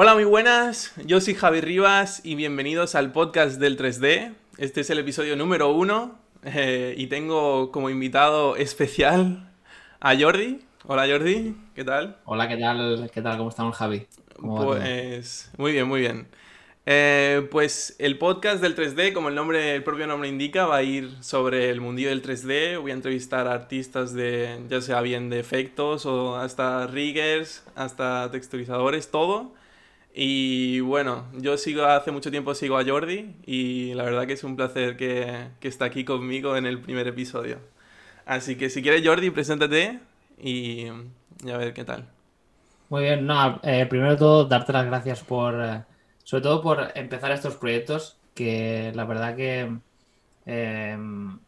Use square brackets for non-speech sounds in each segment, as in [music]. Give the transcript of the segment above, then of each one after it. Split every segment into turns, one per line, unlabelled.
Hola, muy buenas. Yo soy Javi Rivas y bienvenidos al podcast del 3D. Este es el episodio número uno eh, y tengo como invitado especial a Jordi. Hola Jordi, ¿qué tal?
Hola, ¿qué tal? ¿Qué tal? ¿Cómo estamos, Javi?
pues muy bien, muy bien. Eh, pues el podcast del 3D, como el nombre, el propio nombre indica, va a ir sobre el mundillo del 3D. Voy a entrevistar a artistas de, ya sea bien de efectos o hasta riggers, hasta texturizadores, todo. Y bueno, yo sigo hace mucho tiempo sigo a Jordi y la verdad que es un placer que, que está aquí conmigo en el primer episodio. Así que si quieres Jordi, preséntate y, a ver qué tal.
Muy bien, no, eh, primero de todo darte las gracias por, eh, sobre todo por empezar estos proyectos que la verdad que em,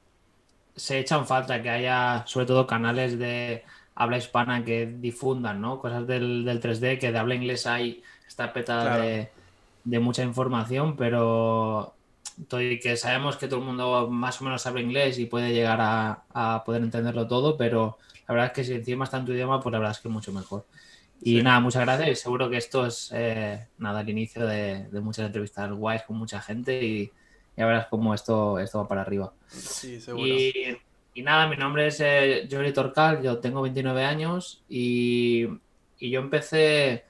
se echan falta que haya sobre todo canales de habla hispana que difundan ¿no? cosas del, 3D, que de habla inglesa hay, está petada de, mucha información, pero que sabemos que todo el mundo más o menos sabe inglés y puede llegar a, poder entenderlo todo, pero la verdad es que si encima está en tu idioma, pues la verdad es que mucho mejor. Y nada, muchas gracias y seguro que esto es eh, nada el inicio de, muchas entrevistas guays con mucha gente y ya verás cómo esto, esto va para arriba.
Sí, seguro.
Y, nada, mi nombre es eh, Jordi Torcal, yo tengo 29 años y, yo empecé,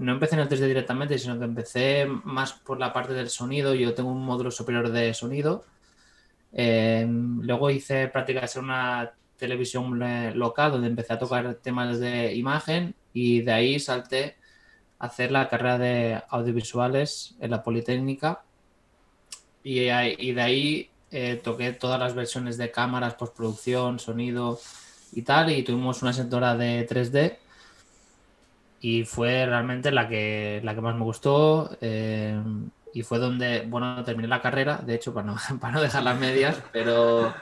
no empecé en el 3D directamente, sino que empecé más por la parte del sonido. Yo tengo un módulo superior de sonido. Eh, luego hice prácticas en una televisión local donde empecé a tocar temas de imagen y de ahí salté a hacer la carrera de audiovisuales en la Politécnica y, de ahí eh, toqué todas las versiones de cámaras, postproducción, sonido y tal y tuvimos una sectora de 3D y fue realmente la que, la que más me gustó eh, y fue donde, bueno, terminé la carrera, de hecho, para no, [laughs] para no dejar las medias, pero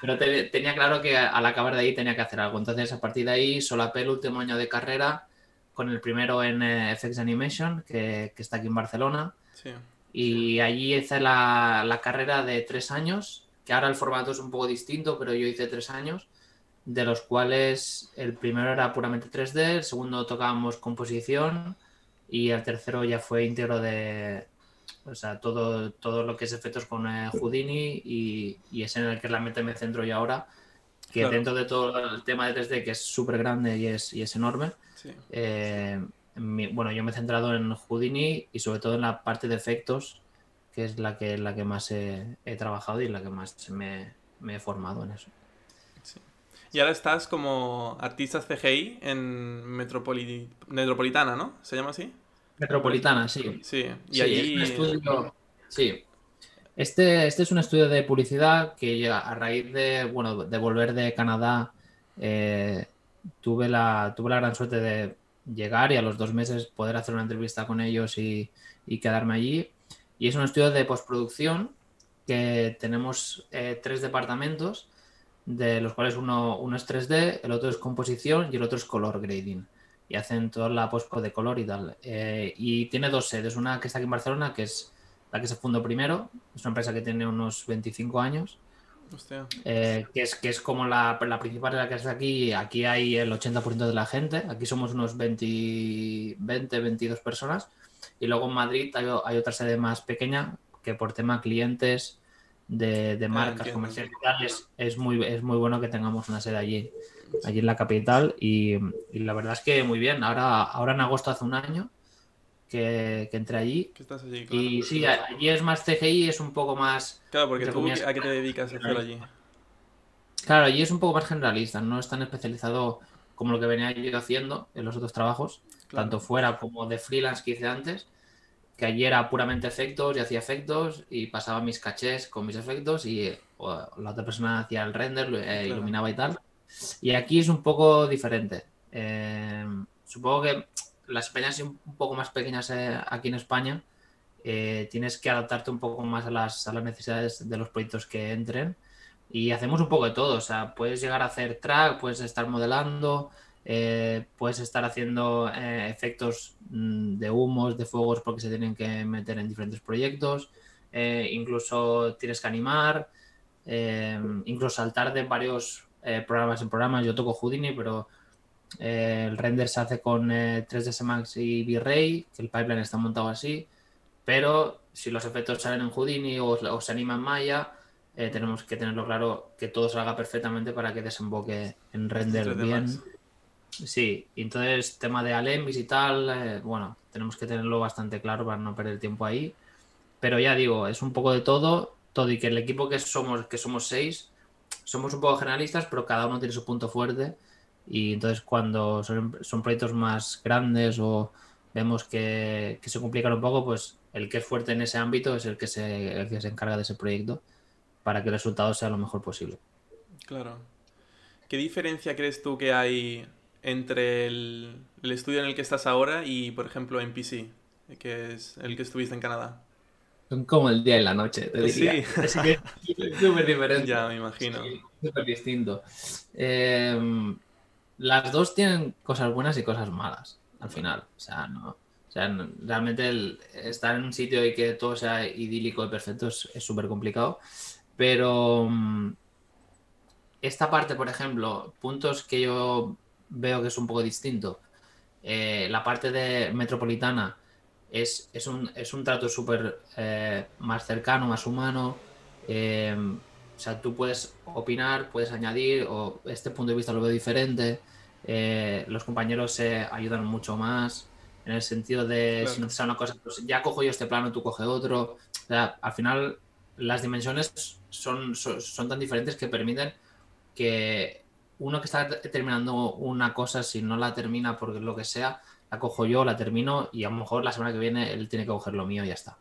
pero tenía claro que al acabar de ahí tenía que hacer algo. Entonces, a partir de ahí, solapé el último año de carrera con el primero en eh, FX Animation, que, que, está aquí en Barcelona. Sí. Y allí hice la, la, carrera de tres años, que ahora el formato es un poco distinto, pero yo hice tres años, de los cuales el primero era puramente 3D, el segundo tocábamos composición y el tercero ya fue íntegro de, o sea, todo, todo lo que es efectos con eh, Houdini y, y, es en el que realmente me centro yo ahora. Que dentro de todo el tema de 3D, que es súper grande y es, y es enorme, eh, bueno, yo me he centrado en Houdini y sobre todo en la parte de efectos, que es la que, la que más he, trabajado y la que más me, me he formado en eso.
Y ahora estás como artista CGI en Metropolitana, ¿no? ¿Se llama así?
Metropolitana, sí.
Sí, y allí...
Sí. Este, este es un estudio de publicidad que a raíz de, bueno, de volver de Canadá eh, tuve, la, tuve la gran suerte de llegar y a los dos meses poder hacer una entrevista con ellos y, quedarme allí. Y es un estudio de postproducción que tenemos eh, tres departamentos, de los cuales uno, uno es 3D, el otro es composición y el otro es color grading. Y hacen toda la postpro de color y tal. Eh, y tiene dos sedes, una que está aquí en Barcelona, que es la que se fundó primero, es una empresa que tiene unos 25 años, eh, que, es, que es como la, la principal de la que está aquí, aquí hay el 80% de la gente, aquí somos unos 20, 20 22 personas, y luego en Madrid hay, hay, otra sede más pequeña, que por tema clientes de, de ah, marcas comerciales es, muy, es muy bueno que tengamos una sede allí allí en la capital y, la verdad es que muy bien. Ahora, ahora en agosto hace un año que, entré allí. Y sí, allí es más CGI, es un poco más...
Claro, porque tú a qué te dedicas a hacer allí.
Claro, allí es un poco más generalista, no es tan especializado como lo que venía yo haciendo en los otros trabajos, tanto fuera como de freelance que hice antes, que allí era puramente efectos y hacía efectos y pasaba mis cachés con mis efectos y la otra persona hacía el render, eh, iluminaba y tal. Y aquí es un poco diferente. Eh, supongo que las peñas son un poco más pequeñas eh, aquí en España. Eh, tienes que adaptarte un poco más a las, a las, necesidades de los proyectos que entren. Y hacemos un poco de todo. O sea, puedes llegar a hacer track, puedes estar modelando, puedes estar haciendo efectos mm, de humos, de fuegos, porque se tienen que meter en diferentes proyectos. incluso tienes que animar, incluso saltar de varios eh, programas en programas. Yo toco Houdini, pero Eh, el render se hace con 3ds Max y V-Ray, que el pipeline está montado así, pero si los efectos salen en Houdini o, se anima en Maya, tenemos que tenerlo claro que todo salga perfectamente para que desemboque en render bien. Sí, entonces tema de Alemis y tal, bueno, tenemos que tenerlo bastante claro para no perder tiempo ahí. Pero ya digo, es un poco de todo, todo y que el equipo que somos, que somos seis, somos un poco generalistas, pero cada uno tiene su punto fuerte. Y entonces cuando son, son proyectos más grandes o vemos que, se complican un poco, pues el que es fuerte en ese ámbito es el que, se, el que se encarga de ese proyecto para que el resultado sea lo mejor posible.
Claro. ¿Qué diferencia crees tú que hay entre el, el estudio en el que estás ahora y, por ejemplo, en PC, que es el que estuviste en Canadá?
Son como el día y la noche, te diría. Sí. es súper diferente.
Ya, me imagino.
súper distinto. Em, las dos tienen cosas buenas y cosas malas, al final. O sea, no, o sea realmente el estar en un sitio y que todo sea idílico y perfecto es súper complicado. Pero mm, esta parte, por ejemplo, puntos que yo veo que es un poco distinto. Eh, la parte de metropolitana es, es, un, es un trato súper eh, más cercano, más humano. Eh, o sea, tú puedes opinar, puedes añadir, o este punto de vista lo veo diferente. Los compañeros se ayudan mucho más en el sentido de si necesitas una cosa, pues ya cojo yo este plano, tú coge otro. O sea, al final las dimensiones son, son, son tan diferentes que permiten que uno que está terminando una cosa, si no la termina por lo que sea, la cojo yo, la termino y a lo mejor la semana que viene él tiene que coger lo mío y ya está.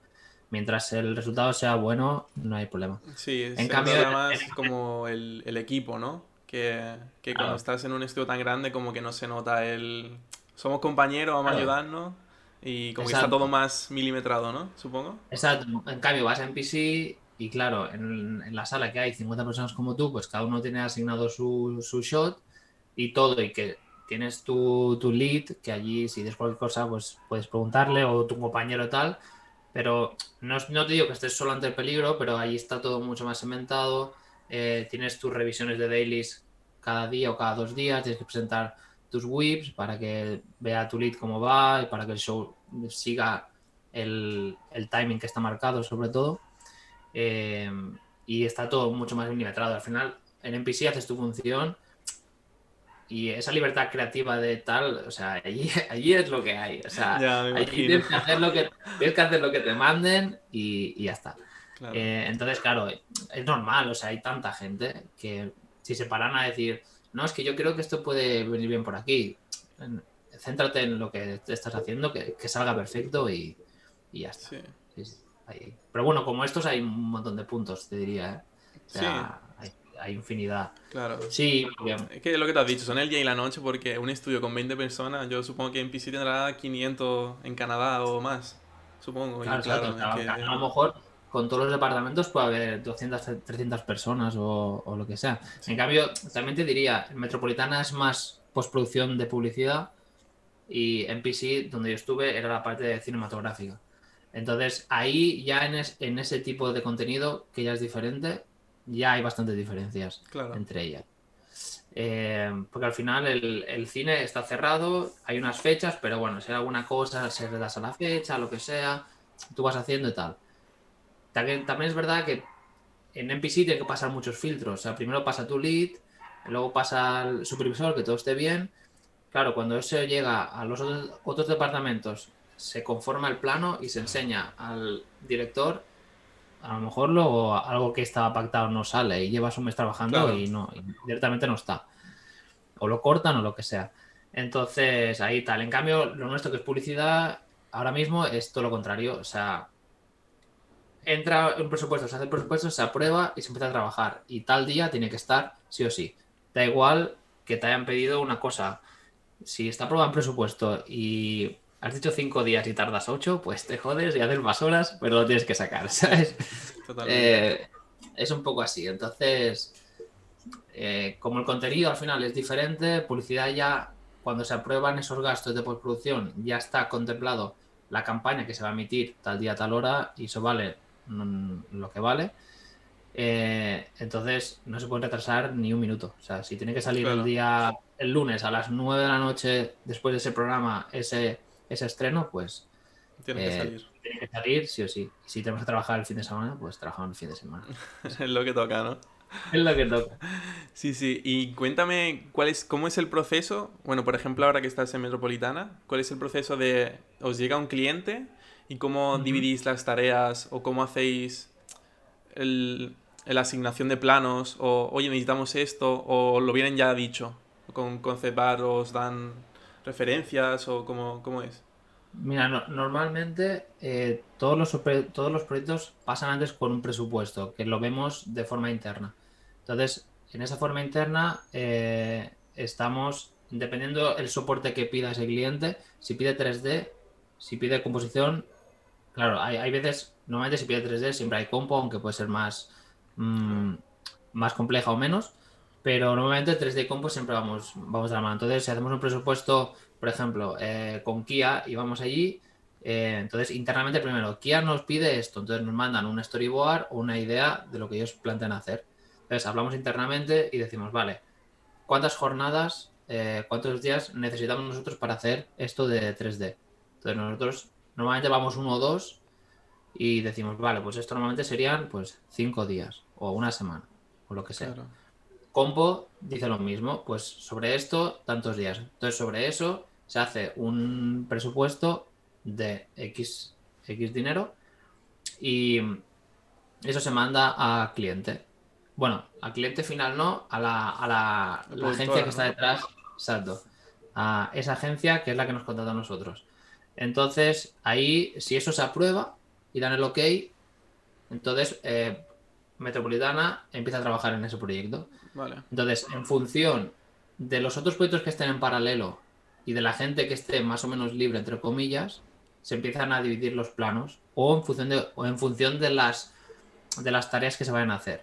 Mientras el resultado sea bueno, no hay problema.
Sí, en cambio, más como el, equipo, ¿no? Que, cuando estás en un estudio tan grande como que no se nota el... Somos compañeros, vamos a ayudarnos y como que está todo más milimetrado, ¿no? Supongo.
Exacto. En cambio, vas a NPC y claro, en, en, la sala que hay 50 personas como tú, pues cada uno tiene asignado su, su shot y todo y que tienes tu, tu, lead, que allí si des cualquier cosa, pues puedes preguntarle o tu compañero tal, pero no, no te digo que estés solo ante el peligro, pero allí está todo mucho más cementado, eh, tienes tus revisiones de dailies cada día o cada dos días, tienes que presentar tus whips para que vea tu lead cómo va y para que el show siga el, el timing que está marcado sobre todo. Eh, y está todo mucho más milimetrado. Al final, en NPC haces tu función y esa libertad creativa de tal, o sea, allí, [laughs] allí es lo que hay. O sea, allí tienes que, hacer lo que, tienes que hacer lo que te manden y, ya está. Eh, entonces, claro, es normal, o sea, hay tanta gente que si se paran a decir, no, es que yo creo que esto puede venir bien por aquí, céntrate en lo que estás haciendo, que, salga perfecto y, ya está. Pero bueno, como estos hay un montón de puntos, te diría. ¿eh? O sea, hay infinidad.
Claro.
Sí,
Es que lo que te has dicho, son el día y la noche porque un estudio con 20 personas, yo supongo que en PC tendrá 500 en Canadá o más, supongo.
Claro, A lo mejor con todos los departamentos puede haber 200, 300 personas o, lo que sea. En cambio, también te diría, Metropolitana es más postproducción de publicidad y en PC, donde yo estuve, era la parte cinematográfica. Entonces, ahí ya en, en ese tipo de contenido, que ya es diferente, ya hay bastantes diferencias entre ellas. Eh, porque al final el, cine está cerrado, hay unas fechas, pero bueno, si hay alguna cosa, se redas a la fecha, lo que sea, tú vas haciendo y tal. También, también es verdad que en NPC tiene que pasar muchos filtros. O sea, primero pasa tu lead, luego pasa el supervisor, que todo esté bien. Claro, cuando eso llega a los otros departamentos, se conforma el plano y se enseña al director a lo mejor luego algo que estaba pactado no sale y llevas un mes trabajando y no, directamente no está. O lo cortan o lo que sea. Entonces, ahí tal. En cambio, lo nuestro que es publicidad, ahora mismo es todo lo contrario. O sea, entra un presupuesto, se hace el presupuesto, se aprueba y se empieza a trabajar. Y tal día tiene que estar sí o sí. Da igual que te hayan pedido una cosa. Si está aprobado el presupuesto y has dicho cinco días y tardas ocho, pues te jodes y haces más horas, pero lo tienes que sacar, [laughs] ¿sabes? Eh, es un poco así. Entonces, eh, como el contenido al final es diferente, publicidad ya, cuando se aprueban esos gastos de postproducción, ya está contemplado la campaña que se va a emitir tal día, tal hora, y eso vale mm, lo que vale. Eh, entonces no se puede retrasar ni un minuto. O sea, si tiene que salir el día, el lunes a las 9 de la noche, después de ese programa, ese, ese estreno, pues
tiene que salir.
Tiene que salir, sí o sí. Si tenemos que trabajar el fin de semana, pues trabajamos el fin de semana. [laughs]
es lo que toca, ¿no?
Es lo que toca.
Sí, sí. Y cuéntame, ¿cuál es, ¿cómo es el proceso? Bueno, por ejemplo, ahora que estás en Metropolitana, ¿cuál es el proceso de... ¿Os llega un cliente y cómo dividís las tareas o cómo hacéis el, la asignación de planos o, oye, necesitamos esto o lo vienen ya dicho? ¿Con Concepar os dan referencias o cómo, cómo es?
Mira, normalmente eh, todos, los, todos los proyectos pasan antes con un presupuesto, que lo vemos de forma interna. Entonces, en esa forma interna eh, estamos, dependiendo el soporte que pida ese cliente, si pide 3D, si pide composición, claro, hay, veces, normalmente si pide 3D siempre hay compo, aunque puede ser más, mm, más compleja o menos, pero normalmente 3D compo siempre vamos, vamos de la mano. Entonces, si hacemos un presupuesto por ejemplo, eh, con Kia íbamos allí, eh, entonces internamente primero, Kia nos pide esto, entonces nos mandan un storyboard o una idea de lo que ellos plantean hacer. Entonces hablamos internamente y decimos, vale, ¿cuántas jornadas, eh, cuántos días necesitamos nosotros para hacer esto de 3D? Entonces nosotros normalmente vamos uno o dos y decimos, vale, pues esto normalmente serían pues cinco días o una semana o lo que sea. Compo dice lo mismo, pues sobre esto tantos días. Entonces sobre eso se hace un presupuesto de X, X dinero y eso se manda a cliente. Bueno, al cliente final no, a la, a la, agencia que está detrás, exacto. A esa agencia que es la que nos contrata a nosotros. Entonces, ahí, si eso se aprueba y dan el ok, entonces eh, Metropolitana empieza a trabajar en ese proyecto. Entonces, en función de los otros proyectos que estén en paralelo y de la gente que esté más o menos libre, entre comillas, se empiezan a dividir los planos o en función de, o en función de, las, de las tareas que se vayan a hacer.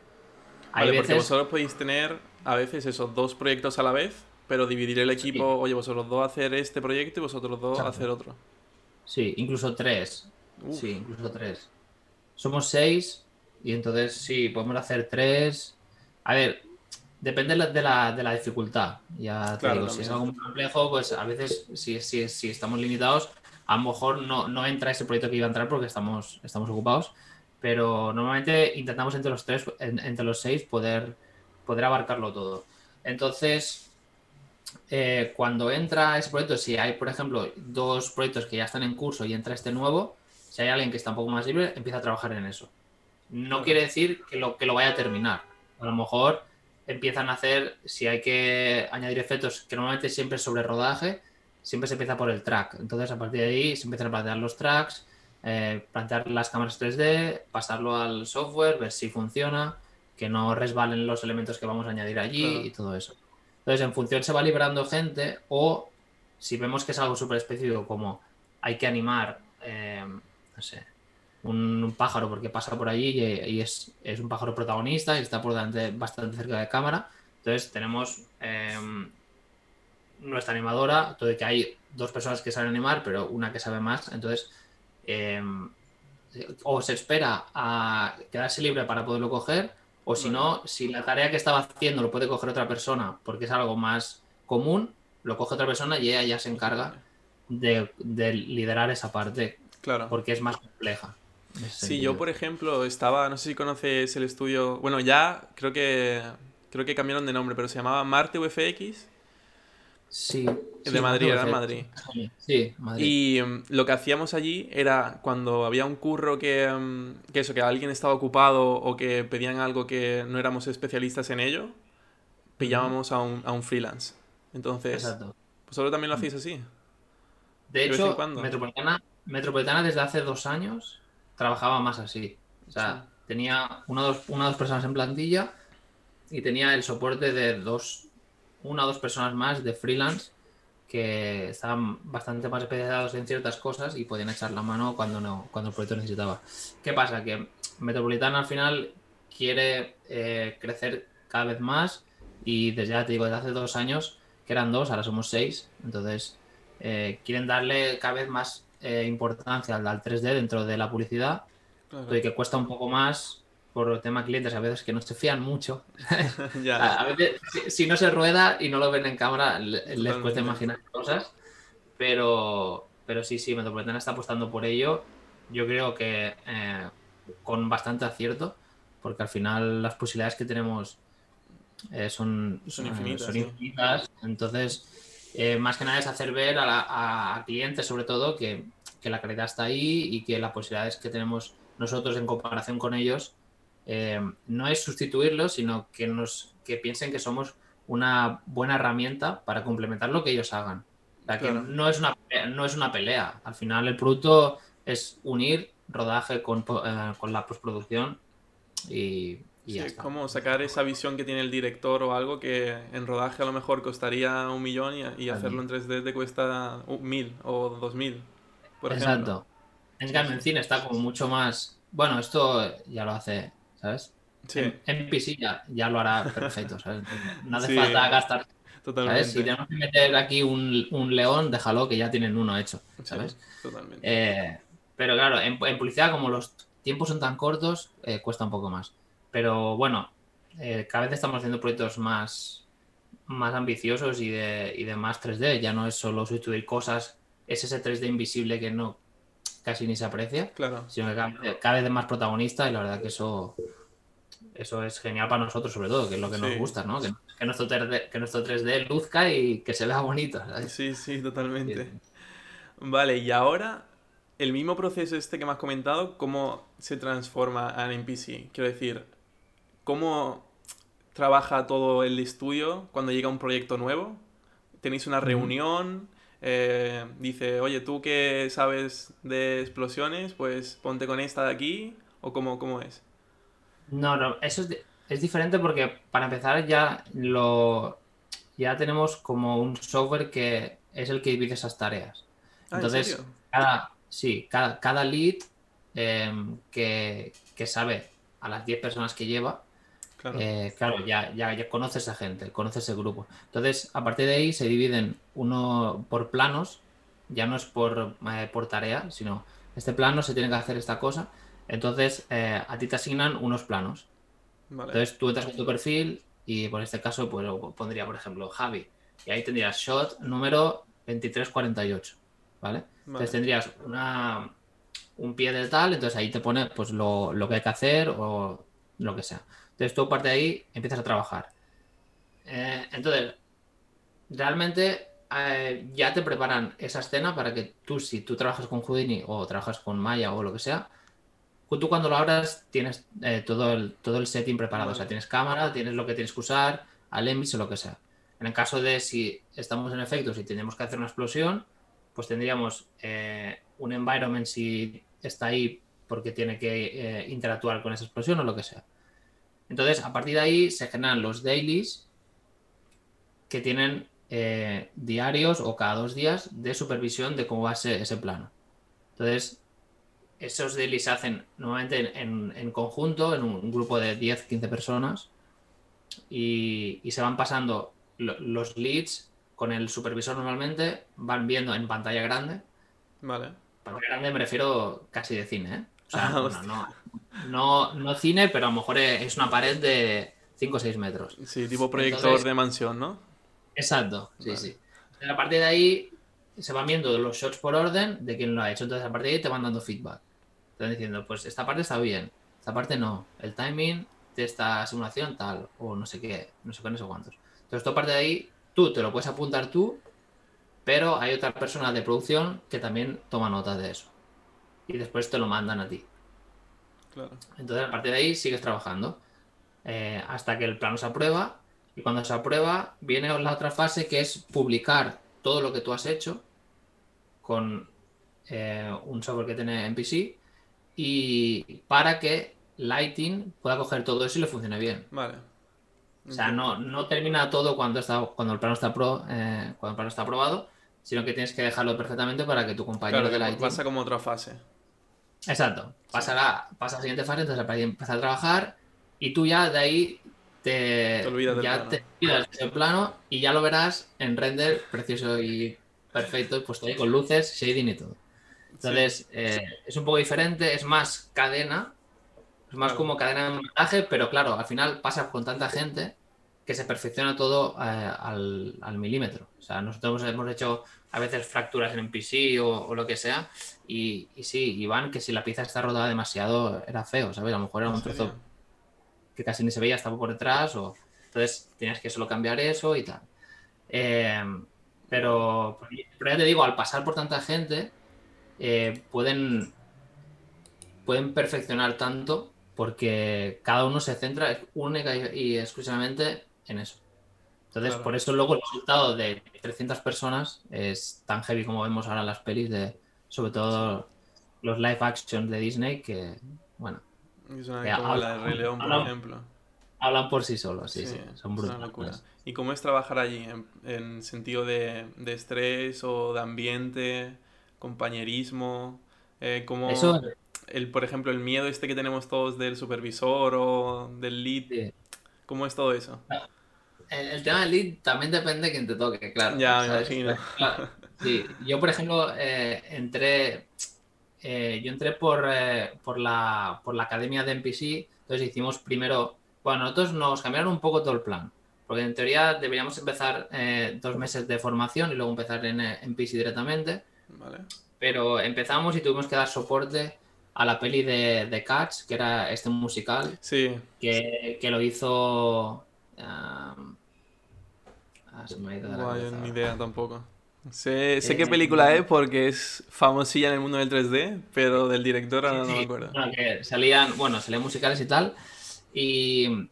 Vale, porque vosotros podéis tener a veces esos dos proyectos a la vez, pero dividir el equipo, oye, vosotros dos hacer este proyecto y vosotros dos hacer otro.
Sí, incluso tres. Sí, incluso tres. Somos seis y entonces sí, podemos hacer tres. A ver, Depende de la, de la dificultad. Ya te digo, si es algo muy complejo, pues a veces si, si, si estamos limitados, a lo mejor no, no, entra ese proyecto que iba a entrar porque estamos, estamos ocupados. Pero normalmente intentamos entre los tres, entre los seis, poder, poder abarcarlo todo. Entonces, eh, cuando entra ese proyecto, si hay, por ejemplo, dos proyectos que ya están en curso y entra este nuevo, si hay alguien que está un poco más libre, empieza a trabajar en eso. No quiere decir que lo, que lo vaya a terminar. A lo mejor empiezan a hacer, si hay que añadir efectos, que normalmente siempre es sobre rodaje, siempre se empieza por el track. Entonces, a partir de ahí se empiezan a plantear los tracks, eh, plantear las cámaras 3D, pasarlo al software, ver si funciona, que no resbalen los elementos que vamos a añadir allí y todo eso. Entonces, en función se va liberando gente o si vemos que es algo súper específico como hay que animar, eh, no sé, un, pájaro porque pasa por allí y, es, un pájaro protagonista y está por delante bastante cerca de cámara. Entonces tenemos em, nuestra animadora, todo que hay dos personas que saben animar, pero una que sabe más. Entonces, em, o se espera a quedarse libre para poderlo coger, o si no, si la tarea que estaba haciendo lo puede coger otra persona porque es algo más común, lo coge otra persona y ella ya se encarga de, de liderar esa parte.
Claro.
Porque es más compleja.
Sí, yo por ejemplo estaba, no sé si conoces el estudio, bueno, ya creo que creo que cambiaron de nombre, pero se llamaba Marte UFX.
Sí.
De Madrid, era Madrid.
Sí, Madrid.
Y em, lo que hacíamos allí era cuando había un curro que, em, que eso, que alguien estaba ocupado o que pedían algo que no éramos especialistas en ello, pillábamos a un, a un freelance. Entonces,
Exacto.
¿vosotros también lo hacéis así?
De hecho, Metropolitana, Metropolitana desde hace dos años trabajaba más así. O sea, tenía una o, dos, una dos personas en plantilla y tenía el soporte de dos, una o dos personas más de freelance que estaban bastante más especializados en ciertas cosas y podían echar la mano cuando no, cuando el proyecto necesitaba. ¿Qué pasa? Que Metropolitana al final quiere eh, crecer cada vez más y desde ya te digo, desde hace dos años, que eran dos, ahora somos seis, entonces eh, quieren darle cada vez más eh, importancia al, 3D dentro de la publicidad, y que cuesta un poco más por el tema clientes, a veces que no se fían mucho. [laughs] a, veces, si, no se rueda y no lo ven en cámara, les cuesta imaginar cosas. Pero, pero sí, sí, Metropolitana está apostando por ello. Yo creo que eh, con bastante acierto, porque al final las posibilidades que tenemos eh, son,
son, infinitas,
infinitas. Entonces, eh, más que nada es hacer ver a, a clientes, sobre todo, que, que, la calidad está ahí y que las posibilidades que tenemos nosotros en comparación con ellos eh, no es sustituirlos, sino que, nos, que piensen que somos una buena herramienta para complementar lo que ellos hagan. que no, es una, no es una pelea. Al final el producto es unir rodaje con, eh, con la postproducción y, y
es como sacar esa visión que tiene el director o algo que en rodaje a lo mejor costaría un millón y, hacerlo en 3D te cuesta mil o dos mil, por Exacto.
En cambio, en cine está como mucho más... Bueno, esto ya lo hace ¿sabes? Sí. En, PC ya, ya, lo hará perfecto, ¿sabes? No hace falta gastar. Totalmente. Si tenemos que meter aquí un, un, león, déjalo que ya tienen uno hecho, ¿sabes? totalmente. Eh, pero claro, en, publicidad, como los tiempos son tan cortos, eh, cuesta un poco más. Pero bueno, eh, cada vez estamos haciendo proyectos más, más ambiciosos y de, y de más 3D. Ya no es solo sustituir cosas, es ese 3D invisible que no casi ni se aprecia,
claro.
sino que cada, vez es más protagonista y la verdad que eso, eso es genial para nosotros sobre todo, que es lo que nos gusta, ¿no? Que, nuestro 3D, que nuestro 3D luzca y que se vea bonito.
Sí, sí, totalmente. Vale, y ahora el mismo proceso este que me has comentado, ¿cómo se transforma en NPC? Quiero decir, ¿cómo trabaja todo el estudio cuando llega un proyecto nuevo? ¿Tenéis una reunión? Eh, dice, oye, tú que sabes de explosiones, pues ponte con esta de aquí, o cómo, cómo es.
No, no, eso es, diferente porque para empezar ya lo ya tenemos como un software que es el que divide esas tareas. Ah, Entonces, cada, sí, cada, cada lead em, que, que, sabe a las 10 personas que lleva, Claro, eh, claro ya, ya, ya, conoces a gente, conoces el grupo. Entonces, a partir de ahí se dividen uno por planos, ya no es por, eh, por tarea, sino este plano se tiene que hacer esta cosa. Entonces, eh, a ti te asignan unos planos. Entonces, tú entras con tu perfil y por este caso, pues pondría, por ejemplo, Javi. Y ahí tendrías shot número 2348. ¿Vale? Entonces tendrías una, un pie de tal, entonces ahí te pone pues lo, lo que hay que hacer o lo que sea. Entonces tú parte de ahí empiezas a trabajar. Eh, entonces, realmente eh, ya te preparan esa escena para que tú, si tú trabajas con Houdini o trabajas con Maya o lo que sea, tú cuando lo abras tienes eh, todo, el, todo el setting preparado. O sea, tienes cámara, tienes lo que tienes que usar, Alemis o lo que sea. En el caso de si estamos en efectos y tenemos que hacer una explosión, pues tendríamos un environment si está ahí porque tiene que interactuar con esa explosión o lo que sea. Entonces, a partir de ahí se generan los dailies que tienen eh, diarios o cada dos días de supervisión de cómo va a ser ese plano. Entonces, esos dailies se hacen nuevamente en, conjunto, en un grupo de 10, 15 personas, y, se van pasando los leads con el supervisor normalmente, van viendo en pantalla grande.
Vale.
Pantalla grande me refiero casi de cine, ¿eh? O sea, ah, no, no, no cine, pero a lo mejor es una pared de 5 o 6 metros.
Sí, tipo proyector de mansión, ¿no?
Exacto, sí, sí. a partir de ahí se van viendo los shots por orden de quién lo ha hecho. Entonces, a partir de ahí te van dando feedback. Te van diciendo, pues esta parte está bien, esta parte no. El timing de esta simulación tal, o no sé qué, no sé qué, no sé cuántos. Entonces, tú parte de ahí, tú te lo puedes apuntar tú, pero hay otra persona de producción que también toma nota de eso. Y después te lo mandan a ti. Entonces, a partir de ahí sigues trabajando eh, hasta que el plano se aprueba. Y cuando se aprueba, viene la otra fase que es publicar todo lo que tú has hecho con eh, un software que tiene NPC y para que Lighting pueda coger todo eso y le funcione bien.
Vale.
O sea, no, no termina todo cuando, está, cuando, el plano está pro, eh, cuando el plano está aprobado, sino que tienes que dejarlo perfectamente para que tu compañero de Lighting...
Pasa como otra fase.
Exacto. Pasará, pasa a la siguiente fase, entonces empezar a trabajar y tú ya de ahí te,
olvidas
ya te olvidas del plano y ya lo verás en render precioso y perfecto, puesto ahí con luces, shading y todo. Entonces, eh, es un poco diferente, es más cadena. Es más como cadena de montaje, pero claro, al final pasa con tanta gente que se perfecciona todo eh, al, milímetro. O sea, nosotros hemos hecho a veces fracturas en NPC o, o lo que sea, y, y sí, Iván, que si la pieza está rodada demasiado era feo, ¿sabes? A lo mejor era un trozo que casi ni se veía, estaba por detrás, o entonces tenías que solo cambiar eso y tal. Eh, pero, pero ya te digo, al pasar por tanta gente, eh, pueden, pueden perfeccionar tanto porque cada uno se centra única y, exclusivamente en eso. Entonces, por eso luego el resultado de 300 personas es tan heavy como vemos ahora en las pelis de, sobre todo los live action de Disney, que, bueno.
Es una como la de Rey León, por ejemplo.
Hablan por sí solos, sí, sí, son brutales.
¿Y cómo es trabajar allí? ¿En, sentido de, de, estrés o de ambiente, compañerismo? Eh, ¿cómo, Eso... el, por ejemplo, el miedo este que tenemos todos del supervisor o del lead? ¿Cómo es todo eso?
El, tema del lead también depende de quién te toque, claro.
Ya, me imagino.
Sí, yo por ejemplo eh, entré, eh, yo entré por, eh, por, la, por la academia de NPC, entonces hicimos primero, bueno, nosotros nos cambiaron un poco todo el plan, porque en teoría deberíamos empezar dos meses de formación y luego empezar en NPC directamente, vale. pero empezamos y tuvimos que dar soporte a la peli de, de Cats, que era este musical,
sí.
que, que lo hizo... ah,
se me ha ido ni idea tampoco. Sé, sé qué película es porque es famosilla en el mundo del 3D, pero del director ahora no me acuerdo.
salían, bueno, salían musicales y tal. Y,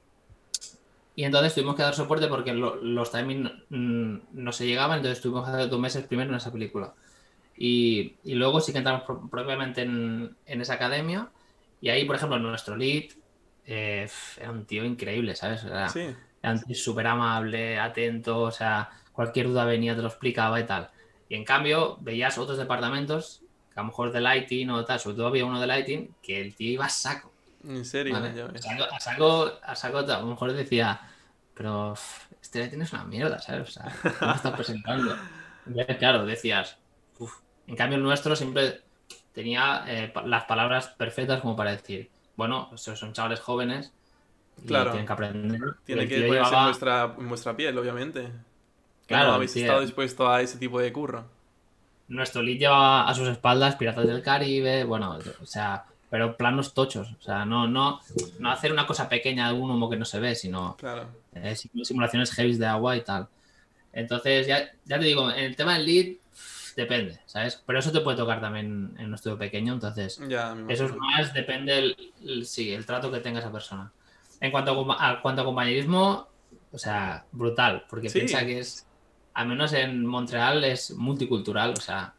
y entonces tuvimos que dar soporte porque los timings no se llegaban, entonces tuvimos que hacer dos meses primero en esa película. Y, y luego sí que entramos propiamente en, en, esa academia. Y ahí, por ejemplo, nuestro lead eh, era un tío increíble, ¿sabes? Era, sí. era súper amable, atento, o sea cualquier duda venía, te lo explicaba y tal. Y en cambio, veías otros departamentos, que a lo mejor de Lighting o tal, sobre todo había uno de Lighting, que el tío iba a saco.
¿En serio?
A, saco, a, saco, a lo mejor decía, pero este Lighting es una mierda, ¿sabes? O sea, ¿cómo está presentando? claro, decías, En cambio, el nuestro siempre tenía eh, las palabras perfectas como para decir, bueno, son chavales jóvenes.
claro.
tienen que aprender.
Tiene que ponerse en, vuestra, en vuestra piel, obviamente. Claro, habéis estado dispuesto a ese tipo de curro.
Nuestro lead lleva a sus espaldas Piratas del Caribe, bueno, o sea, pero planos tochos. O sea, no, no, no hacer una cosa pequeña de un humo que no se ve, sino eh, simulaciones heavy de agua y tal. Entonces, ya, ya te digo, en el tema del lead depende, ¿sabes? Pero eso te puede tocar también en un estudio pequeño, entonces eso es más, depende el, sí, el trato que tenga esa persona. En cuanto a, cuanto a compañerismo, o sea, brutal, porque piensa que es al menos en Montreal es multicultural, o sea,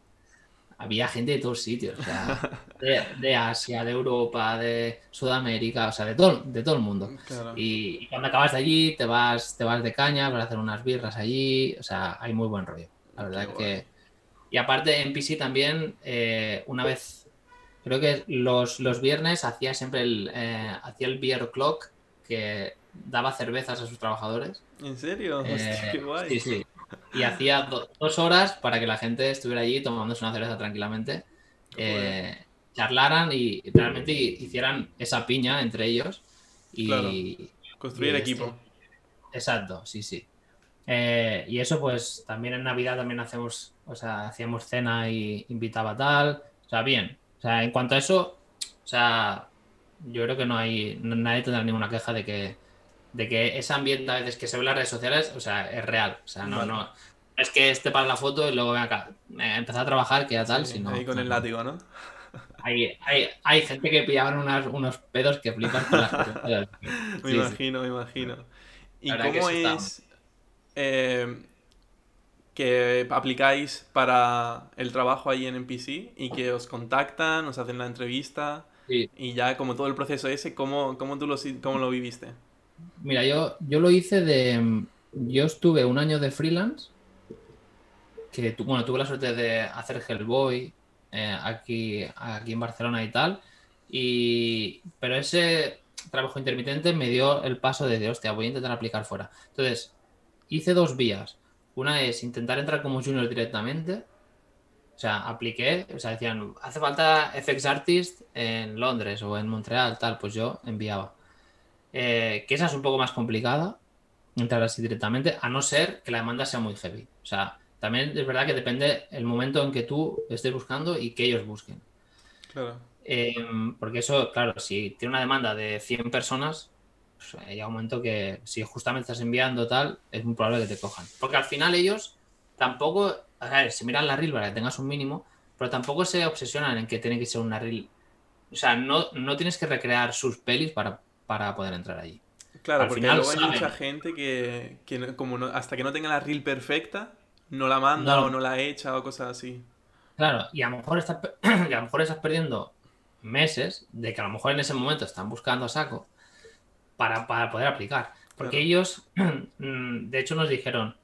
había gente de todos sitios, o sea, [laughs] de, Asia, de Europa, de Sudamérica, o sea, de todo, de todo el mundo. Y, cuando acabas de allí, te vas, te vas de caña para hacer unas birras allí, o sea, hay muy buen rollo. La verdad que. Y aparte, en PC también, eh, una vez, creo que los, los viernes hacía siempre el, eh, hacía el beer clock, que daba cervezas a sus trabajadores.
¿En serio?
Eh, qué guay. Sí, sí y hacía dos horas para que la gente estuviera allí tomándose una cerveza tranquilamente, eh, charlaran y realmente hicieran esa piña entre ellos. Y,
Construir equipo.
exacto, sí, sí. Eh, y eso, pues también en Navidad también hacemos, o sea, hacíamos cena y invitaba tal. O sea, bien. O sea, en cuanto a eso, o sea, yo creo que no hay, nadie tendrá ninguna queja de que de que ese ambiente a veces que se ve en las redes sociales, o sea, es real. O sea, no, no es que esté para la foto y luego ven acá, eh, empezar a trabajar, que ya tal, sino...
Ahí con el látigo, ¿no?
Hay, hay, hay gente que pillaban unos pedos que flipan con las [laughs]
cosas. me imagino, me imagino. ¿Y cómo es eh, que aplicáis para el trabajo ahí en NPC y que os contactan, os hacen la entrevista y ya como todo el proceso ese, ¿cómo, cómo tú lo, cómo lo viviste?
Mira, yo, yo lo hice de. Yo estuve un año de freelance. Que bueno, tuve la suerte de hacer Hellboy eh, aquí, aquí en Barcelona y tal. Y, pero ese trabajo intermitente me dio el paso de, hostia, voy a intentar aplicar fuera. Entonces, hice dos vías. Una es intentar entrar como junior directamente O sea, apliqué, o sea, decían, hace falta FX Artist en Londres o en Montreal, tal, pues yo enviaba. Eh, que esa es un poco más complicada, entrar así directamente, a no ser que la demanda sea muy heavy. O sea, también es verdad que depende el momento en que tú estés buscando y que ellos busquen.
Claro.
Em, porque eso, claro, si tiene una demanda de 100 personas, pues llega un momento que si justamente estás enviando tal, es muy probable que te cojan. Porque al final ellos tampoco, a ver, si miran la reel para que tengas un mínimo, pero tampoco se obsesionan en que tiene que ser una reel. O sea, no, no tienes que recrear sus pelis para, para poder entrar allí.
Claro, porque luego hay mucha gente que, que como no, hasta que no tenga la reel perfecta, no la manda o no la echa o cosas así.
Claro, y a lo mejor estás, [clears throat] a lo mejor estás perdiendo meses de que a lo mejor en ese momento están buscando a saco para, poder aplicar. Porque ellos, [clears throat] mm, de hecho, nos dijeron,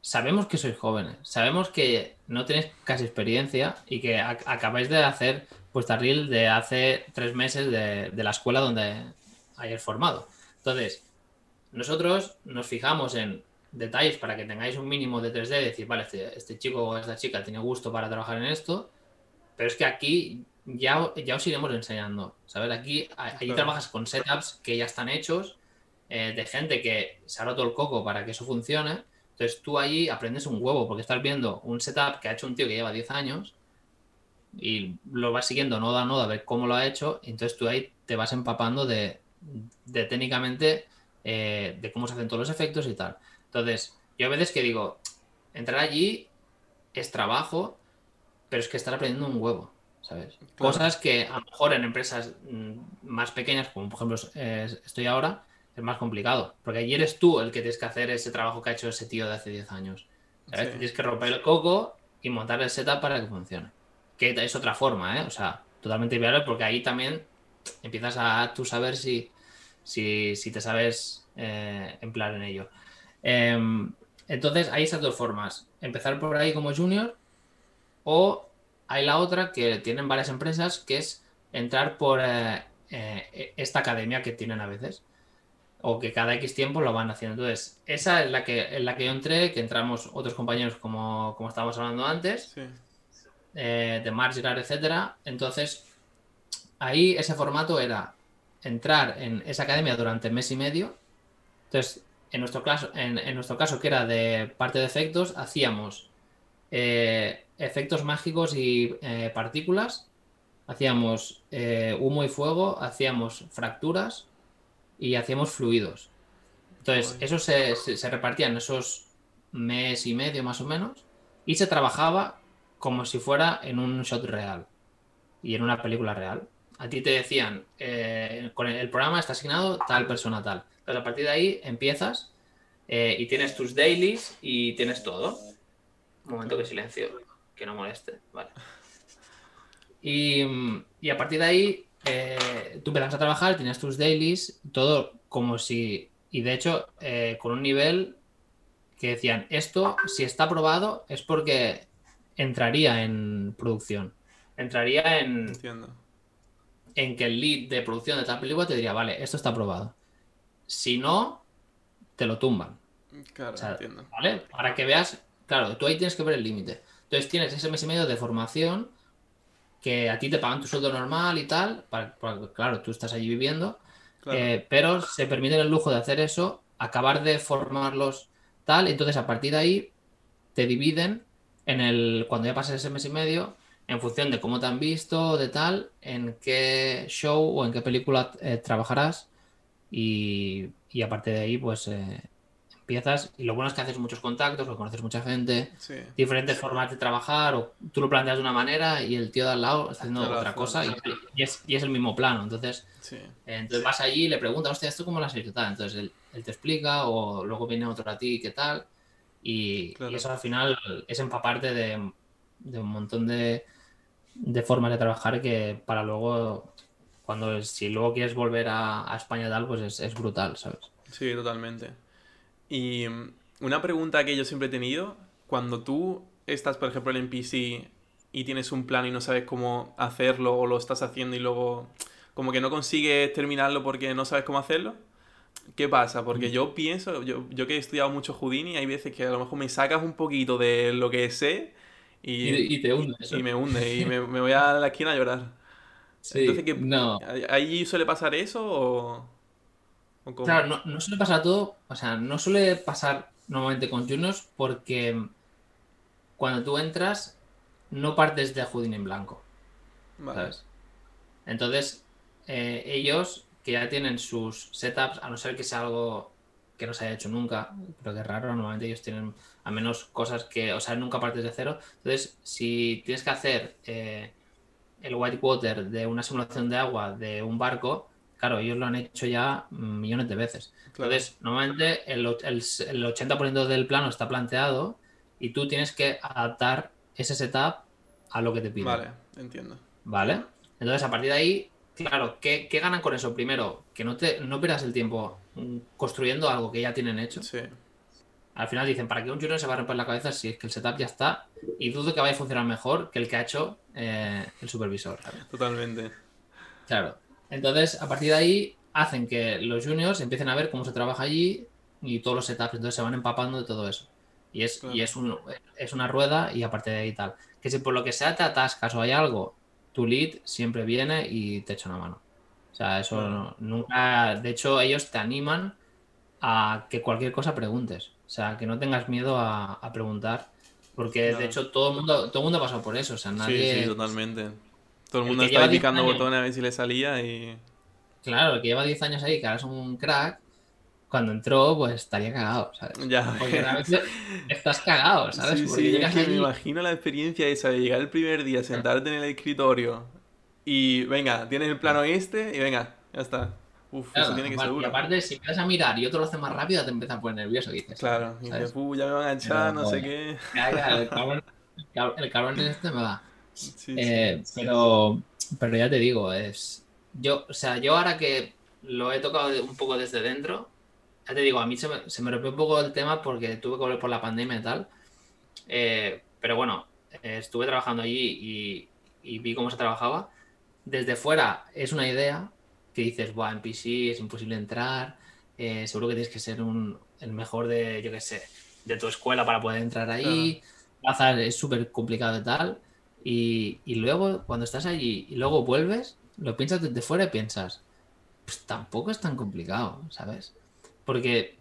sabemos que sois jóvenes, sabemos que no tenéis casi experiencia y que acabáis de hacer vuestra reel de hace tres meses de, de la escuela donde hayáis formado. Entonces, nosotros nos fijamos en detalles para que tengáis un mínimo de 3D, decir, vale, este, este, chico o esta chica tiene gusto para trabajar en esto, pero es que aquí ya, ya os iremos enseñando, ¿sabes? Aquí, allí trabajas con setups que ya están hechos, eh, de gente que se ha roto el coco para que eso funcione, entonces tú allí aprendes un huevo, porque estás viendo un setup que ha hecho un tío que lleva 10 años y lo vas siguiendo nodo a nodo a ver cómo lo ha hecho, y entonces tú ahí te vas empapando de, de técnicamente eh, de cómo se hacen todos los efectos y tal. Entonces, yo a veces que digo, entrar allí es trabajo, pero es que estar aprendiendo un huevo, ¿sabes? Cosas que a lo mejor en empresas mm, más pequeñas, como por ejemplo estoy ahora, es más complicado, porque allí eres tú el que tienes que hacer ese trabajo que ha hecho ese tío de hace 10 años. ¿sabes? Tienes que romper el coco y montar el setup para que funcione. Que es otra forma, ¿eh? O sea, totalmente viable porque ahí también empiezas a tú saber si, si, si te sabes eh, emplear en ello. Em, entonces, hay esas dos formas. Empezar por ahí como junior o hay la otra que tienen varias empresas que es entrar por eh, eh, esta academia que tienen a veces o que cada X tiempo lo van haciendo. Entonces, esa es la que, en la que yo entré, que entramos otros compañeros como, como estábamos hablando antes, eh, de Marginal, etcétera. Entonces, ahí ese formato era entrar en esa academia durante mes y medio. Entonces, en nuestro caso, en, nuestro caso que era de parte de efectos, hacíamos eh, efectos mágicos y eh, partículas, hacíamos eh, humo y fuego, hacíamos fracturas y hacíamos fluidos. Entonces, eso se, se, repartía en esos mes y medio más o menos y se trabajaba como si fuera en un shot real y en una película real. A ti te decían, con el programa está asignado tal persona tal a partir de ahí empiezas eh, y tienes tus dailies y tienes todo. Un momento que silencio, que no moleste. Vale. Y, a partir de ahí eh, tú empiezas a trabajar, tienes tus dailies, todo como si. Y de hecho, eh, con un nivel que decían, esto, si está aprobado, es porque entraría en producción. Entraría en. En que el lead de producción de tal película te diría, vale, esto está aprobado. Si no, te lo tumban.
Claro, entiendo.
¿Vale? Para que veas, claro, tú ahí tienes que ver el límite. Entonces tienes ese mes y medio de formación que a ti te pagan tu sueldo normal y tal, para, claro, tú estás allí viviendo, eh, pero se permite el lujo de hacer eso, acabar de formarlos tal, entonces a partir de ahí te dividen en el, cuando ya pasas ese mes y medio, en función de cómo te han visto, de tal, en qué show o en qué película eh, trabajarás y, aparte de ahí, pues eh, empiezas. Y lo bueno es que haces muchos contactos, lo conoces mucha gente, diferentes formas de trabajar, o tú lo planteas de una manera y el tío de al lado está haciendo otra cosa y, es, y, es, el mismo plano. Entonces, entonces vas allí y le preguntas, hostia, ¿esto cómo lo has hecho? Tal? Entonces él, te explica, o luego viene otro a ti, ¿qué tal? Y, eso al final es empaparte de, de un montón de, de formas de trabajar que para luego cuando si luego quieres volver a, España tal, pues es, brutal, ¿sabes?
Sí, totalmente. Y mm, una pregunta que yo siempre he tenido, cuando tú estás, por ejemplo, en NPC y tienes un plan y no sabes cómo hacerlo o lo estás haciendo y luego como que no consigues terminarlo porque no sabes cómo hacerlo, ¿qué pasa? Porque mm. yo pienso, yo, yo que he estudiado mucho Houdini, hay veces que a lo mejor me sacas un poquito de lo que sé Y,
te hunde.
Y me hunde, y [laughs] me, voy a la esquina a llorar.
Sí, Entonces, ¿qué,
no. ¿ahí suele pasar eso o...?
Claro, no, no, suele pasar todo, o sea, no suele pasar normalmente con juniors porque cuando tú entras no partes de Houdin en blanco. ¿sabes? Entonces, eh, ellos que ya tienen sus setups, a no ser que sea algo que no se haya hecho nunca, pero que es raro, normalmente ellos tienen a menos cosas que, o sea, nunca partes de cero. Entonces, si tienes que hacer eh, el whitewater de una simulación de agua de un barco, claro, ellos lo han hecho ya millones de veces. Entonces, normalmente el, el, 80% del plano está planteado y tú tienes que adaptar ese setup a lo que te piden.
Vale, entiendo.
Vale. Entonces, a partir de ahí, claro, ¿qué, ganan con eso? Primero, que no, te, no pierdas el tiempo construyendo algo que ya tienen hecho.
Sí.
Al final dicen, ¿para qué un junior se va a romper la cabeza si es que el setup ya está? Y dudo que vaya a funcionar mejor que el que ha hecho eh, el supervisor.
Totalmente.
Claro. Entonces, a partir de ahí, hacen que los juniors empiecen a ver cómo se trabaja allí y todos los setups. Entonces se van empapando de todo eso. Y es, y es, un, es una rueda y aparte de ahí tal. Que si por lo que sea te atascas o hay algo, tu lead siempre viene y te echa una mano. O sea, eso nunca. De hecho, ellos te animan a que cualquier cosa preguntes. O sea, que no tengas miedo a, preguntar. Porque de hecho todo el mundo, todo mundo ha pasado por eso. O sea, nadie.
Sí, sí, totalmente. Todo el mundo está picando botones a ver si le salía y.
Claro, el que lleva 10 años ahí, que ahora es un crack, cuando entró, pues estaría cagado, ¿sabes?
Ya.
Porque realmente [laughs] estás cagado, ¿sabes?
Sí, sí, es que me imagino la experiencia esa de llegar el primer día, sentarte en el escritorio y venga, tienes el plano este y venga, ya está. Uf, eso tiene que ser
Y aparte, si empiezas a mirar y otro lo hace más rápido, te empieza a poner nervioso, dices.
Claro, y dices, ya me van a echar, no, sé qué.
el [laughs] cabrón, el cabrón este me va. Eh, pero, pero ya te digo, es. Yo, o sea, yo ahora que lo he tocado un poco desde dentro, ya te digo, a mí se me, se rompió un poco el tema porque tuve que volver por la pandemia y tal. Eh, pero bueno, eh, estuve trabajando allí y, vi cómo se trabajaba. Desde fuera es una idea que dices, Buah, en PC es imposible entrar, eh, seguro que tienes que ser un, el mejor de, yo qué sé, de tu escuela para poder entrar ahí. Claro. es súper complicado y tal. Y, y, luego, cuando estás allí y luego vuelves, lo piensas desde fuera y piensas, pues tampoco es tan complicado, ¿sabes? Porque,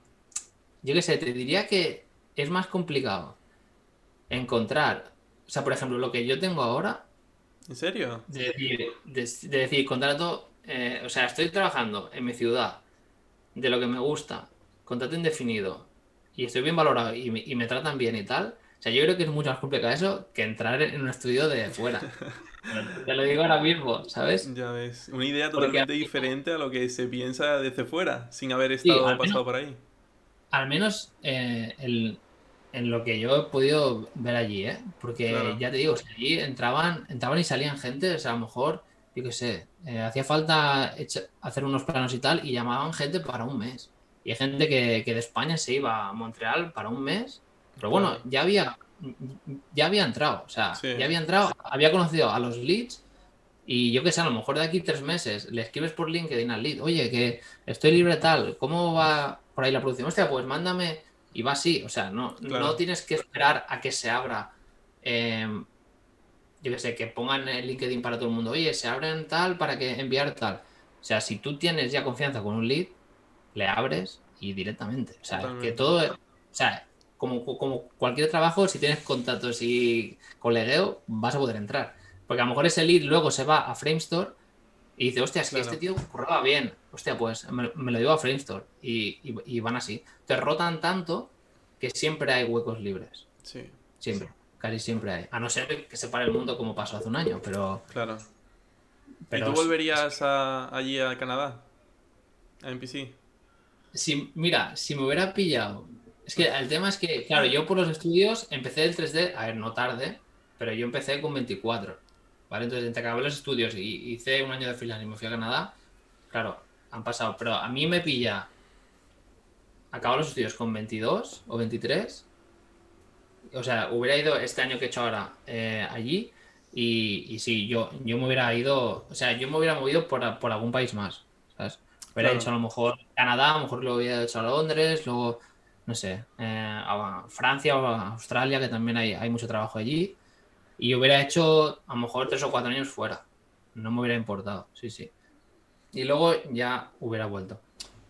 yo qué sé, te diría que es más complicado encontrar, o sea, por ejemplo, lo que yo tengo ahora.
¿En serio?
De decir, de, decir contrato, eh, o sea, estoy trabajando en mi ciudad, de lo que me gusta, contrato indefinido, y estoy bien valorado y me, y me tratan bien y tal. Sea, yo creo que es mucho más complicado eso que entrar en un estudio de fuera. Te lo digo ahora mismo, ¿sabes?
Ya ves. Una idea totalmente diferente a lo que se piensa desde fuera, sin haber estado pasado por ahí.
Al menos eh, en lo que yo he podido ver allí, ¿eh? Porque ya te digo, allí entraban, entraban y salían gente, o sea, a lo mejor, yo qué sé, eh, hacía falta hacer unos planos y tal, y llamaban gente para un mes. Y hay gente que, de España se iba a Montreal para un mes, pero bueno, ya había ya había entrado, o sea, ya había entrado, había conocido a los leads y yo que sé, a lo mejor de aquí tres meses le escribes por LinkedIn al lead, oye, que estoy libre tal, ¿cómo va por ahí la producción? Hostia, pues mándame y va así, o sea, no, no tienes que esperar a que se abra, em, yo que sé, que pongan el LinkedIn para todo el mundo, oye, se abren tal para que enviar tal. O sea, si tú tienes ya confianza con un lead, le abres y directamente. O sea, que todo, o sea, como, cualquier trabajo, si tienes contactos y colegueo, vas a poder entrar. Porque a lo mejor ese lead luego se va a Framestore y dice, hostia, es que este tío curraba bien. Hostia, pues me, lo llevo a Framestore. Y, y, van así. Te rotan tanto que siempre hay huecos libres.
Sí.
Siempre. Casi siempre hay. A no ser que se pare el mundo como pasó hace un año, pero.
Claro. Pero ¿Y tú volverías allí a Canadá? A NPC.
Si, mira, si me hubiera pillado es que el tema es que, claro, yo por los estudios empecé el 3D, a ver, no tarde, pero yo empecé con 24. ¿Vale? Entonces, entre acabé los estudios y hice un año de freelance y me fui a Canadá, claro, han pasado. Pero a mí me pilla. Acabo los estudios con 22 o 23. O sea, hubiera ido este año que he hecho ahora eh, allí. Y, y, sí, yo, yo me hubiera ido. O sea, yo me hubiera movido por, por algún país más. ¿Sabes? Hubiera hecho a lo mejor Canadá, a lo mejor lo hubiera hecho a Londres, luego no sé, eh, a Francia o a Australia, que también hay, hay mucho trabajo allí. Y hubiera hecho a lo mejor tres o cuatro años fuera. No me hubiera importado, sí, sí. Y luego ya hubiera vuelto.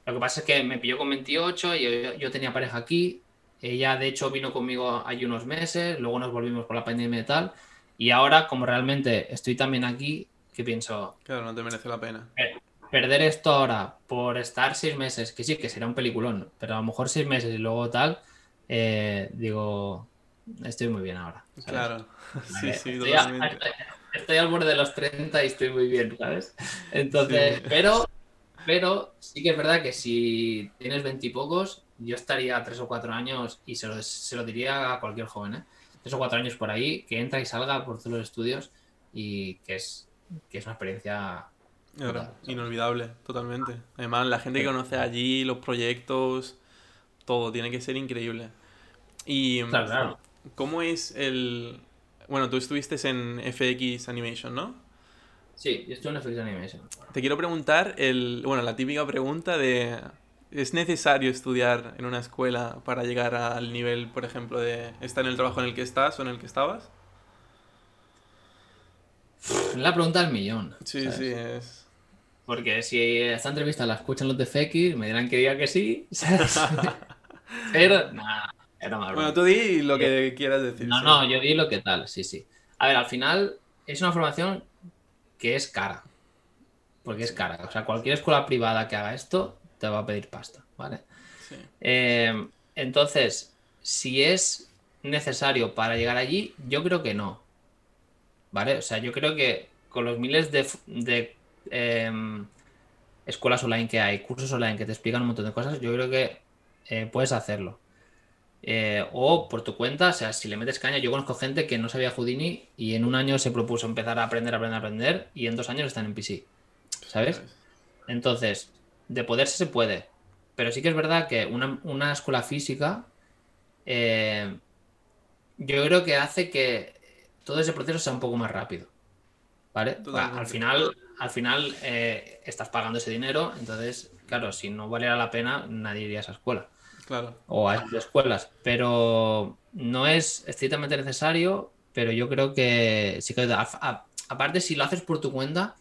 Lo que pasa es que me pilló con 28 y yo, yo tenía pareja aquí. Ella, de hecho, vino conmigo hay unos meses. Luego nos volvimos por la pandemia y tal. Y ahora, como realmente estoy también aquí, que pienso.
Claro, no te merece la pena.
Perder esto ahora por estar seis meses, que sí, que será un peliculón, pero a lo mejor seis meses y luego tal, eh, digo, estoy muy bien ahora.
Claro, sí, sí,
estoy, estoy, al borde de los 30 y estoy muy bien, ¿sabes? Entonces, pero, pero sí que es verdad que si tienes veintipocos, yo estaría tres o cuatro años y se lo, se lo diría a cualquier joven, ¿eh? tres o cuatro años por ahí, que entra y salga por todos los estudios y que es, que es una experiencia
inolvidable, totalmente. Además, la gente que conoce allí, los proyectos, todo, tiene que ser increíble. Y
claro,
¿cómo es el... Bueno, tú estuviste en FX Animation, ¿no?
Sí, yo estuve en FX Animation.
Te quiero preguntar, el, bueno, la típica pregunta de ¿Es necesario estudiar en una escuela para llegar al nivel, por ejemplo, de estar en el trabajo en el que estás o en el que estabas?
La pregunta del millón.
Sí, sí, es.
Porque si esta entrevista la escuchan los de FX, me dirán que diga que sí. [laughs] Pero, nada, era más
Bueno, tú di lo que quieras decir.
No, no, yo di lo que tal, sí, sí. A ver, al final es una formación que es cara. Porque es cara. O sea, cualquier escuela privada que haga esto te va a pedir pasta, ¿vale? Eh, entonces, si es necesario para llegar allí, yo creo que no. ¿Vale? O sea, yo creo que con los miles de, em, escuelas online que hay, cursos online que te explican un montón de cosas, yo creo que eh, puedes hacerlo. Eh, o por tu cuenta, o sea, si le metes caña, yo conozco gente que no sabía Houdini y en un año se propuso empezar a aprender, aprender, aprender y en dos años están en PC. ¿Sabes? Entonces, de poderse se puede. Pero sí que es verdad que una, escuela física eh, yo creo que hace que todo ese proceso sea un poco más rápido. ¿Vale? Al final, al final eh, estás pagando ese dinero, entonces, claro, si no valiera la pena, nadie iría a esa escuela.
Claro.
O a esas escuelas. Pero no es estrictamente necesario, pero yo creo que sí que. aparte, si lo haces por tu cuenta,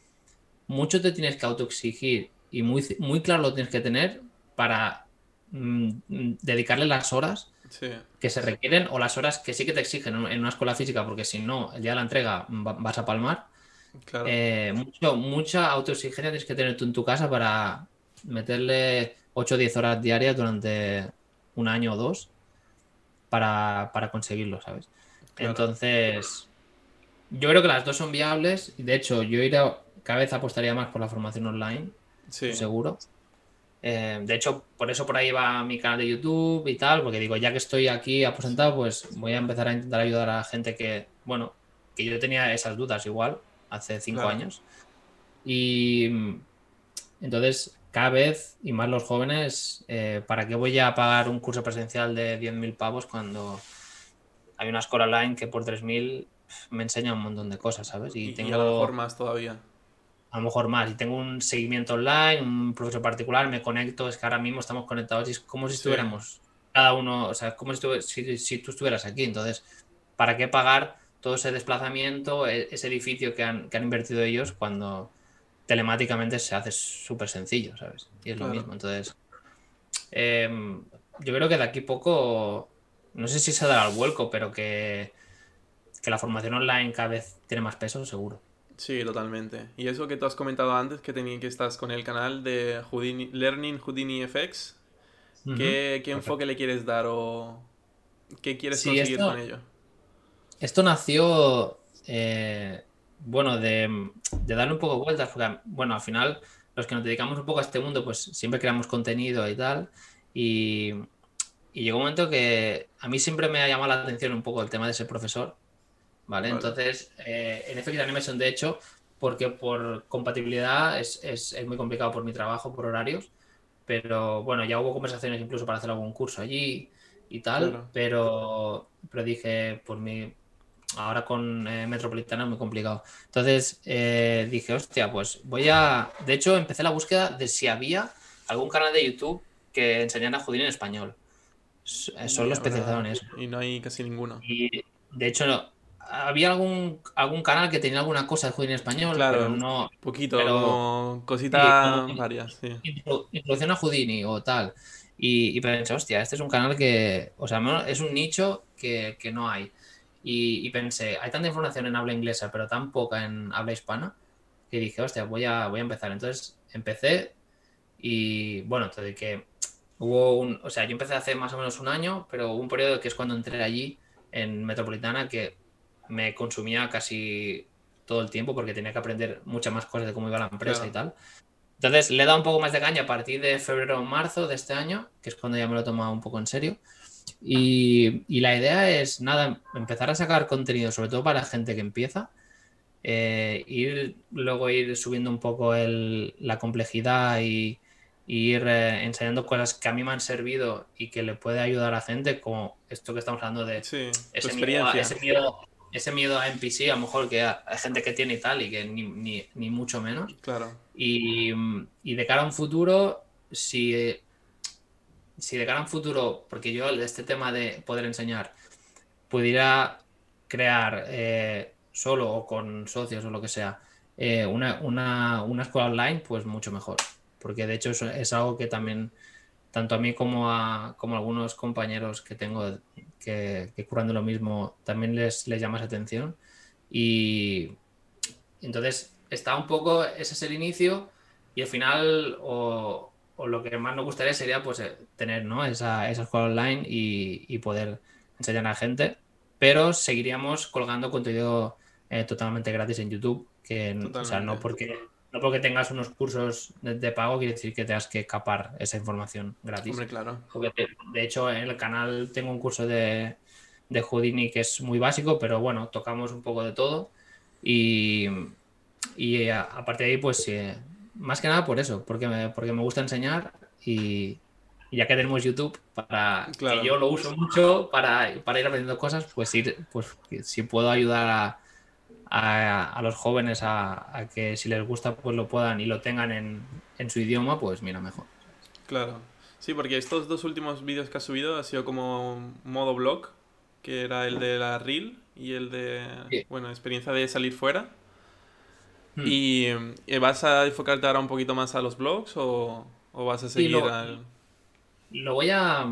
mucho te tienes que autoexigir y muy, muy claro lo tienes que tener para mm, dedicarle las horas que se requieren o las horas que sí que te exigen en una escuela física, porque si no, el día de la entrega vas a palmar. Eh, mucho, mucha autoexigencia tienes que tener tú en tu casa para meterle 8 o 10 horas diarias durante un año o dos para, conseguirlo, ¿sabes? Entonces, yo creo que las dos son viables. De hecho, yo iré, cada vez apostaría más por la formación online seguro. Eh, de hecho, por eso por ahí va mi canal de YouTube y tal, porque digo, ya que estoy aquí aposentado, pues voy a empezar a intentar ayudar a la gente que, bueno, que yo tenía esas dudas igual hace cinco años. Y entonces, cada vez, y más los jóvenes, eh, ¿para qué voy a pagar un curso presencial de 10.000 pavos cuando hay una escuela online que por 3.000 me enseña un montón de cosas, ¿sabes?
Y, tengo... más todavía
a lo mejor más. Y tengo un seguimiento online, un profesor particular, me conecto, es que ahora mismo estamos conectados y es como si estuviéramos cada uno, o sea, como si, si, tú estuvieras aquí. Entonces, ¿para qué pagar todo ese desplazamiento, e, ese edificio que han, invertido ellos cuando telemáticamente se hace súper sencillo, ¿sabes? Y es lo mismo. Entonces, em, yo creo que de aquí poco, no sé si se dará el vuelco, pero que, que la formación online cada vez tiene más peso, seguro.
Sí, totalmente. Y eso que tú has comentado antes, que, tenía, que estás con el canal de Learning Houdini FX, ¿qué, enfoque le quieres dar o qué quieres conseguir con ello?
Esto nació, eh, bueno, de, darle un poco de vueltas, porque, bueno, al final, los que nos dedicamos un poco a este mundo, pues siempre creamos contenido y tal, y, llegó un momento que a mí siempre me ha llamado la atención un poco el tema de ser profesor, ¿vale? Entonces, eh, en FX Animation, de hecho, porque por compatibilidad es, muy complicado por mi trabajo, por horarios, pero bueno, ya hubo conversaciones incluso para hacer algún curso allí y tal, pero, pero dije, por mi... Ahora con eh, Metropolitana es muy complicado. Entonces eh, dije, hostia, pues voy a... De hecho, empecé la búsqueda de si había algún canal de YouTube que enseñara a en español. Solo especializados en eso.
Y no hay casi ninguno.
Y de hecho, había algún, algún canal que tenía alguna cosa de Houdini en español,
Claro,
pero no.
Poquito,
pero-
como cositas varias, sí.
intro- introducción a Houdini o tal. Y, y pensé, hostia, este es un canal que, o sea, no- es un nicho que, que no hay. Y, y pensé, hay tanta información en habla inglesa, pero tan poca en habla hispana, que dije, hostia, voy a, voy a empezar. Entonces empecé y bueno, te que hubo un, o sea, yo empecé hace más o menos un año, pero hubo un periodo que es cuando entré allí en Metropolitana que me consumía casi todo el tiempo porque tenía que aprender muchas más cosas de cómo iba la empresa
Claro.
y tal. Entonces le he dado un poco más de caña a partir de febrero o marzo de este año, que es cuando ya me lo he tomado un poco en serio. Y, y la idea es, nada, empezar a sacar contenido, sobre todo para gente que empieza, eh, ir, luego ir subiendo un poco el- la complejidad y, y ir eh, enseñando cosas que a mí me han servido y que le puede ayudar a gente, como esto que estamos hablando de
Sí,
ese miedo, ese, miedo, ese miedo a NPC, a lo mejor que hay gente que tiene y tal, y que ni, ni- ni mucho menos.
Claro,
Y, y de cara a un futuro, si, si de cara a un futuro, porque yo este tema de poder enseñar, pudiera crear eh, solo o con socios o lo que sea, eh, una, una, una escuela online, pues mucho mejor. Porque de hecho es, es algo que también, tanto a mí como a, como algunos compañeros que tengo que, de lo mismo, también les, les llama esa atención. Y entonces está un poco, ese es el inicio y al final o lo que más nos gustaría sería pues eh, tener ¿no? esa, esa escuela online y, y poder enseñar a la gente, pero seguiríamos colgando contenido eh, totalmente gratis en YouTube, que o sea, no porque, no porque tengas unos cursos de, de pago quiere decir que tengas que capar esa información gratis.
hombre, claro.
Porque de, de hecho en el canal tengo un curso de, de Houdini que es muy básico, pero bueno, tocamos un poco de todo. Y, y a, a partir de ahí, pues eh, más que nada por eso, porque me, porque me gusta enseñar y, y ya que tenemos YouTube, para
Claro.
que yo lo uso mucho para, para ir aprendiendo cosas, pues ir, pues si puedo ayudar a, a, a los jóvenes a, a que si les gusta, pues lo puedan y lo tengan en, en su idioma, pues mira, mejor.
Claro. Sí, porque estos dos últimos vídeos que has subido ha sido como modo blog, que era el de la reel y el de,
Sí.
bueno, experiencia de salir fuera.
Hmm.
¿Y eh, vas a enfocarte ahora un poquito más a los blogs o, o vas a seguir
lo-
al...
lo voy a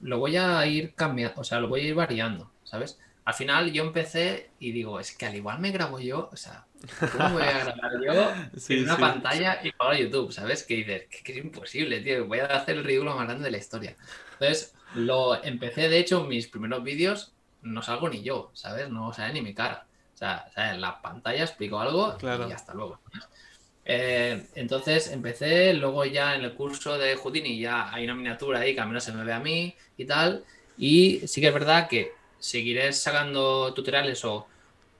lo voy a ir cambiando, o sea, lo voy a ir variando, ¿sabes? Al final yo empecé y digo, es que al igual me grabo yo, o sea, ¿cómo me voy a grabar yo [laughs]
Sí,
en una
sí.
pantalla y para YouTube, ¿sabes? Que dices, que, que es imposible, tío, voy a hacer el ridículo más grande de la historia. Entonces, lo empecé, de hecho, mis primeros vídeos no salgo ni yo, ¿sabes? No sale ni mi cara. Sea, en la pantalla explico algo
Claro.
y hasta luego. Eh, entonces empecé, luego ya en el curso de Houdini ya hay una miniatura ahí que al menos se me ve a mí y tal. Y sí que es verdad que seguiré sacando tutoriales o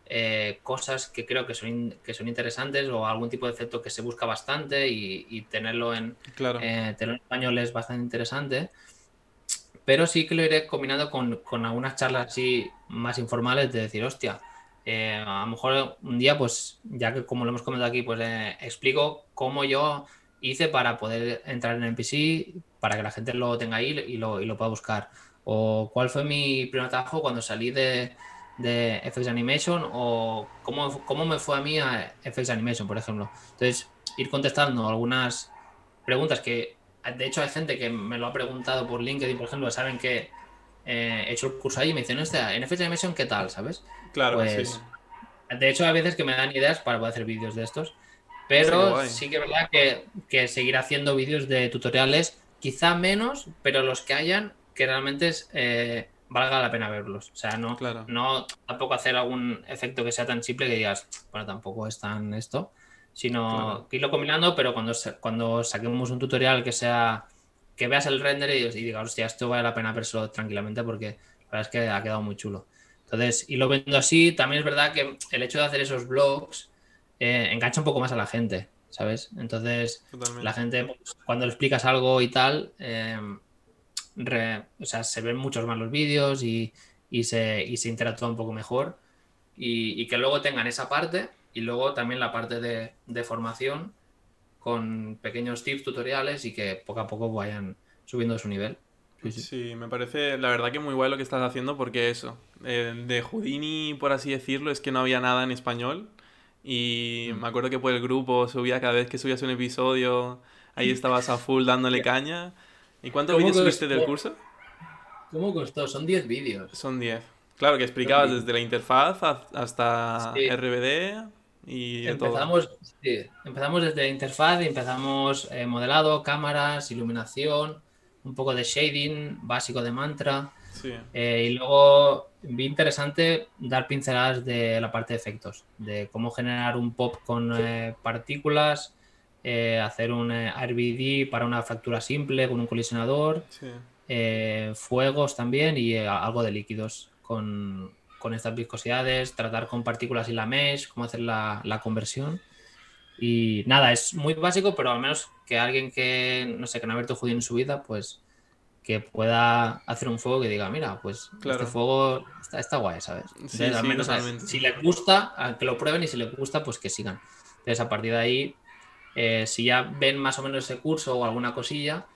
eh, cosas que creo que son, que son interesantes o algún tipo de efecto que se busca bastante y, y tenerlo en,
Claro.
eh, tenerlo en español es bastante interesante. Pero sí que lo iré combinando con, con algunas charlas así más informales de decir, hostia, eh, a lo mejor un día, pues, ya que como lo hemos comentado aquí, pues eh, explico cómo yo hice para poder entrar en NPC, para que la gente lo tenga ahí y lo, y lo pueda buscar. O cuál fue mi primer trabajo cuando salí de, de FX Animation o cómo, cómo me fue a mí a FX Animation, por ejemplo. Entonces, ir contestando algunas preguntas que, de hecho, hay gente que me lo ha preguntado por LinkedIn, por ejemplo, saben que eh, he hecho el curso ahí y me dicen, "Hostia, en FX Animation, ¿qué tal? ¿Sabes?
Claro,
pues,
sí.
De hecho, hay veces que me dan ideas para poder hacer vídeos de estos.
Sí,
Pero
guay.
sí que es verdad que, que seguir haciendo vídeos de tutoriales, quizá menos, pero los que hayan, que realmente es, eh, valga la pena verlos. O sea, no,
Claro.
no tampoco hacer algún efecto que sea tan simple que digas, bueno, tampoco es tan esto, sino
Claro.
que irlo combinando, pero cuando, cuando saquemos un tutorial que sea, que veas el render y, y digas, hostia, esto vale la pena verlo tranquilamente porque la verdad es que ha quedado muy chulo. Entonces, y lo viendo así, también es verdad que el hecho de hacer esos blogs eh, engancha un poco más a la gente, ¿sabes? Entonces,
Totalmente.
la gente, pues, cuando le explicas algo y tal, eh, re- o sea, se ven muchos más los vídeos y, y se, y se interactúa un poco mejor. Y, y que luego tengan esa parte y luego también la parte de, de formación con pequeños tips, tutoriales y que poco a poco vayan subiendo su nivel.
Sí, me parece la verdad que muy guay lo que estás haciendo porque eso, eh, de Houdini, por así decirlo, es que no había nada en español y
Mm.
me acuerdo que por el grupo subía cada vez que subías un episodio, ahí estabas a full dándole [laughs] caña. ¿Y cuántos
¿Cómo
vídeos subiste del curso?
¿Cómo costó? Son 10 vídeos.
Son 10. Claro, que explicabas desde la interfaz hasta
Sí.
RBD y.
Empezamos, sí, empezamos desde interfaz y empezamos eh, modelado, cámaras, iluminación, un poco de shading, básico de mantra.
Sí,
eh, y luego vi interesante dar pinceladas de la parte de efectos, de cómo generar un pop con eh, partículas, hacer un RBD para una fractura simple con un colisionador,
sí.
fuegos también y algo de líquidos con, con estas viscosidades, tratar con partículas y la mesh, cómo hacer la, la conversión. Y nada, es muy básico, pero al menos que alguien que, no sé, que no ha abierto Houdini en su vida, pues que pueda hacer un fuego que diga, mira, pues
Claro.
este fuego está, está guay, ¿sabes? Entonces,
Sí,
al
sí,
menos si les gusta, a que lo prueben y si les gusta, pues que sigan. Entonces, a partir de ahí, eh, si ya ven más o menos ese curso o alguna cosilla,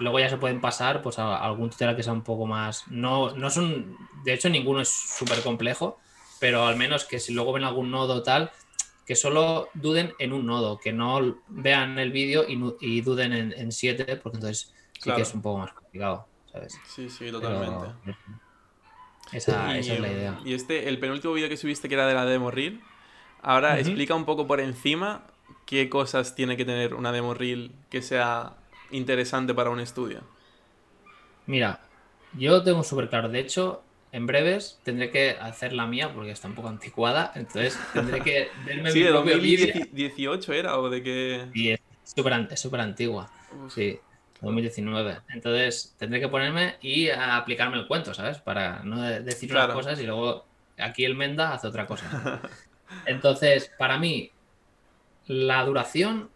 luego ya se pueden pasar pues a algún tutorial que sea un poco más. No, no son. De hecho, ninguno es súper complejo, pero al menos que si luego ven algún nodo tal, que solo duden en un nodo, que no vean el vídeo y, duden en, en siete, porque entonces sí
Claro.
que es un poco más complicado, ¿sabes?
Sí, sí,
Pero
totalmente.
esa,
y,
esa es la idea.
y este, el penúltimo vídeo que subiste que era de la demo reel, ahora explica un poco por encima qué cosas tiene que tener una demo reel que sea interesante para un estudio.
Mira, yo tengo súper claro. De hecho, en breves tendré que hacer la mía porque está un poco anticuada. Entonces tendré que [laughs] verme
Sí,
mi
de
propio vídeo.
2018 era o de qué...
Y es súper antigua.
Uf,
Sí, 2019. Entonces tendré que ponerme y a aplicarme el cuento, ¿sabes? Para no de- decir
Claro.
unas cosas y luego aquí el Menda hace otra cosa. [laughs] Entonces, para mí, la duración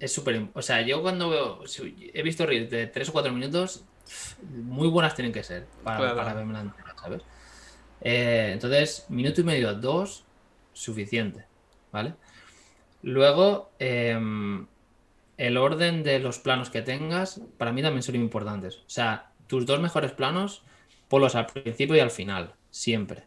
es súper. O sea, yo cuando veo. He visto reels de 3 o 4 minutos, muy buenas tienen que ser para,
Claro.
para verme la entera, ¿sabes? Eh, entonces, minuto y medio, dos, suficiente, ¿vale? Luego, em, el orden de los planos que tengas, para mí también son importantes. O sea, tus dos mejores planos, ponlos al principio y al final, siempre.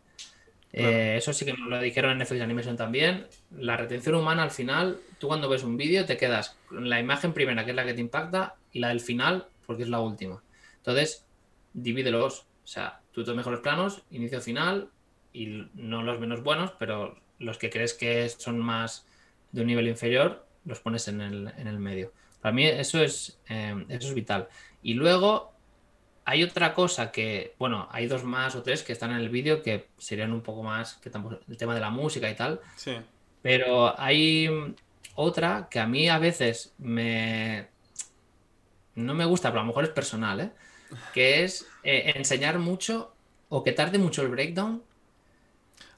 Eh, eso sí que nos lo dijeron en FX Animation también. La retención humana al final, tú cuando ves un vídeo te quedas con la imagen primera, que es la que te impacta, y la del final, porque es la última. Entonces, divídelos. O sea, tus dos mejores planos, inicio-final, y no los menos buenos, pero los que crees que son más de un nivel inferior, los pones en el, en el medio. Para mí eso es, eh, eso es vital. Y luego hay otra cosa que, bueno, hay dos más o tres que están en el vídeo que serían un poco más, que tampoco, el tema de la música y tal,
Sí,
pero hay otra que a mí a veces me... No me gusta, pero a lo mejor es personal, ¿eh? Que es eh, enseñar mucho o que tarde mucho el breakdown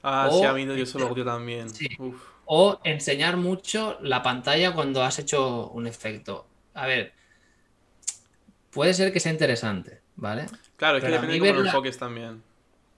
Ah,
O-
sí, a mí yo eso lo odio también.
Sí.
Uf.
o enseñar mucho la pantalla cuando has hecho un efecto. A ver, puede ser que sea interesante, ¿vale?
Claro, es que depende de cómo lo enfoques también.